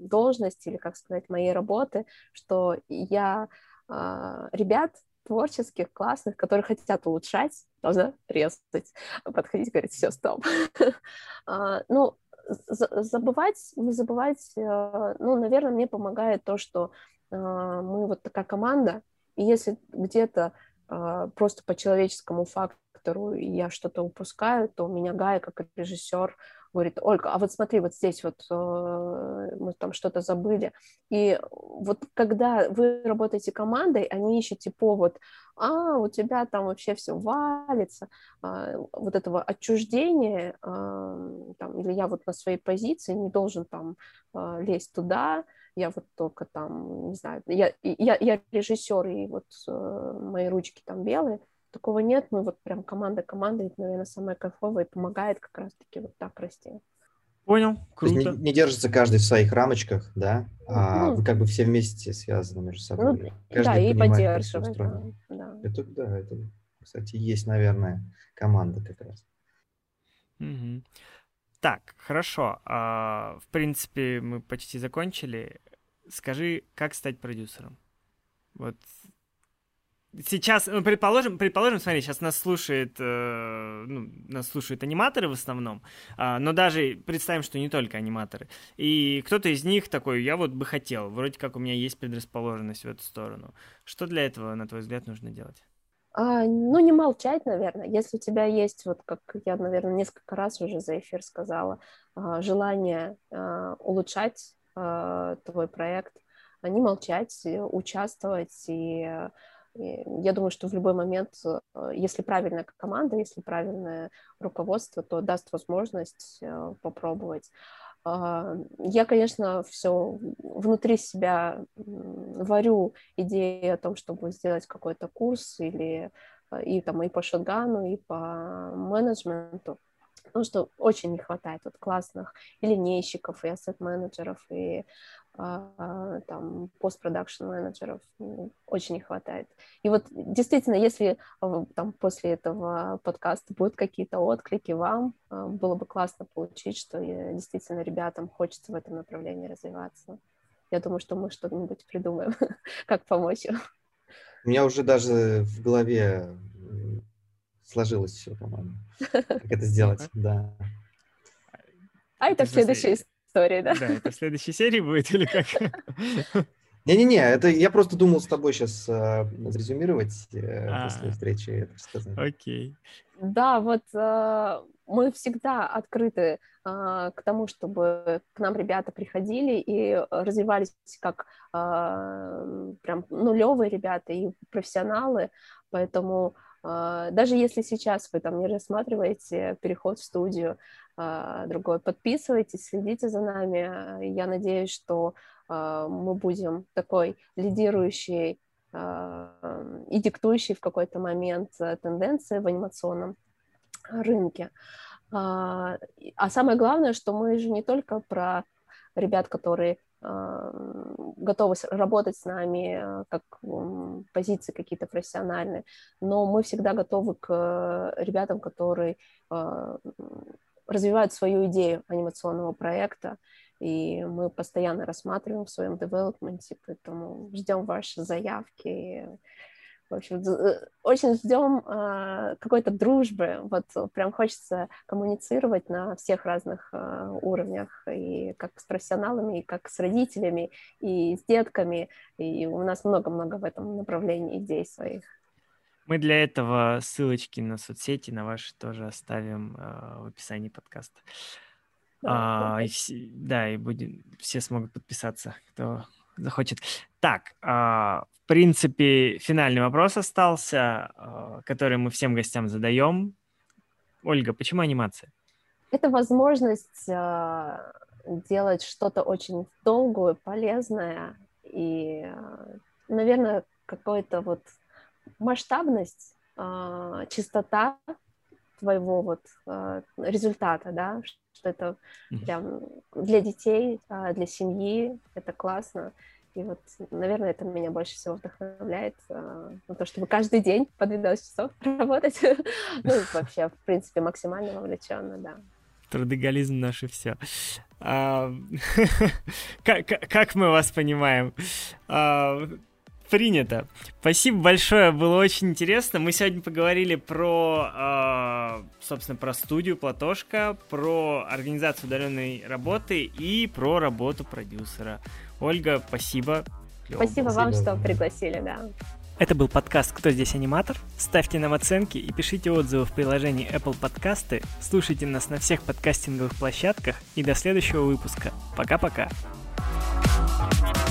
должности или, как сказать, моей работы, что я а, ребят творческих, классных, которые хотят улучшать, должна резать, подходить, говорить, все, стоп. А, ну, забывать, не забывать, ну, наверное, мне помогает то, что мы вот такая команда, и если где-то просто по человеческому фактору я что-то упускаю, то меня Гая, как режиссер, говорит, Ольга, а вот смотри, вот здесь вот э, мы там что-то забыли. И вот когда вы работаете командой, они ищете повод, а, у тебя там вообще все валится, э, вот этого отчуждения, там, или я вот на своей позиции не должен там э, лезть туда, я вот только там, не знаю, я, я, я режиссер, и вот э, мои ручки там белые, Такого нет, мы вот прям команда команда, это, наверное, самое кайфовое и помогает как раз-таки вот так расти. Понял, круто. не, не держится каждый в своих рамочках, да, а ну, вы как бы все вместе связаны между собой. Ну, каждый да, и поддерживать. Да, да. Это, да, это, кстати, есть, наверное, команда как раз. Угу. Так, хорошо. А, в принципе, мы почти закончили. Скажи, как стать продюсером? Вот сейчас, ну, предположим, предположим, смотри, сейчас нас слушает, э, ну, нас слушают аниматоры в основном, э, но даже представим, что не только аниматоры. И кто-то из них такой, я вот бы хотел, вроде как у меня есть предрасположенность в эту сторону. Что для этого, на твой взгляд, нужно делать? А, ну, не молчать, наверное. Если у тебя есть, вот как я, наверное, несколько раз уже за эфир сказала, а, желание а, улучшать твой проект, не молчать, участвовать и я думаю, что в любой момент, э, если правильная команда, если правильное руководство, то даст возможность э, попробовать. А, я, конечно, все внутри себя варю идеи о том, чтобы сделать какой-то курс или э, и там и по шотгану, и по менеджменту, потому что очень не хватает вот классных и линейщиков, и ассет-менеджеров, и там постпродакшн менеджеров очень не хватает. И вот действительно, если а, там после этого подкаста будут какие-то отклики вам, а, было бы классно получить, что действительно ребятам хочется в этом направлении развиваться. Я думаю, что мы что-нибудь придумаем, как помочь им. У меня уже даже в голове сложилось все, по-моему. Как это сделать, да. А это в следующей истории, да? Да, это в следующей серии будет или как? Не-не-не, это я просто думал с тобой сейчас э, резюмировать э, а, после встречи это рассказать. Окей. Да, вот э, мы всегда открыты э, к тому, чтобы к нам ребята приходили и развивались как э, прям нулевые ребята и профессионалы, поэтому даже если сейчас вы там не рассматриваете переход в студию другой, подписывайтесь, следите за нами. Я надеюсь, что э, мы будем такой лидирующей и диктующей в какой-то момент тенденции в анимационном рынке. А, а самое главное, что мы же не только про ребят, которые а, готовы работать с нами а, как позиции какие-то профессиональные, но мы всегда готовы к ребятам, которые развивают свою идею анимационного проекта, и мы постоянно рассматриваем в своем девелопменте, поэтому ждем ваши заявки, в общем, э, очень ждем э, какой-то дружбы. Вот прям хочется коммуницировать на всех разных э, уровнях, и как с профессионалами, и как с родителями, и с детками. И у нас много-много в этом направлении идей своих. Мы для этого ссылочки на соцсети, на ваши тоже оставим э, в описании подкаста. Да, а, и да, и будем, все смогут подписаться, кто захочет. Так, а, в принципе, финальный вопрос остался, а, который мы всем гостям задаем. Ольга, почему анимация? Это возможность а, делать что-то очень долгое, полезное и, наверное, какой-то вот масштабность, чистота твоего вот результата, да, что это прям для детей, для семьи, это классно. И вот, наверное, это меня больше всего вдохновляет а, на то, чтобы каждый день по 12 часов работать. ну, вообще, в принципе, максимально вовлеченно, да. Трудоголизм наше все. А, как, как мы вас понимаем? А, принято. Спасибо большое, было очень интересно. Мы сегодня поговорили про, собственно, про студию Платошка, про организацию удаленной работы и про работу продюсера. Ольга, спасибо. Спасибо, спасибо вам, что пригласили, да. Это был подкаст «Кто здесь аниматор?». Ставьте нам оценки и пишите отзывы в приложении Apple Подкасты. Слушайте нас на всех подкастинговых площадках. И до следующего выпуска. Пока-пока. thank you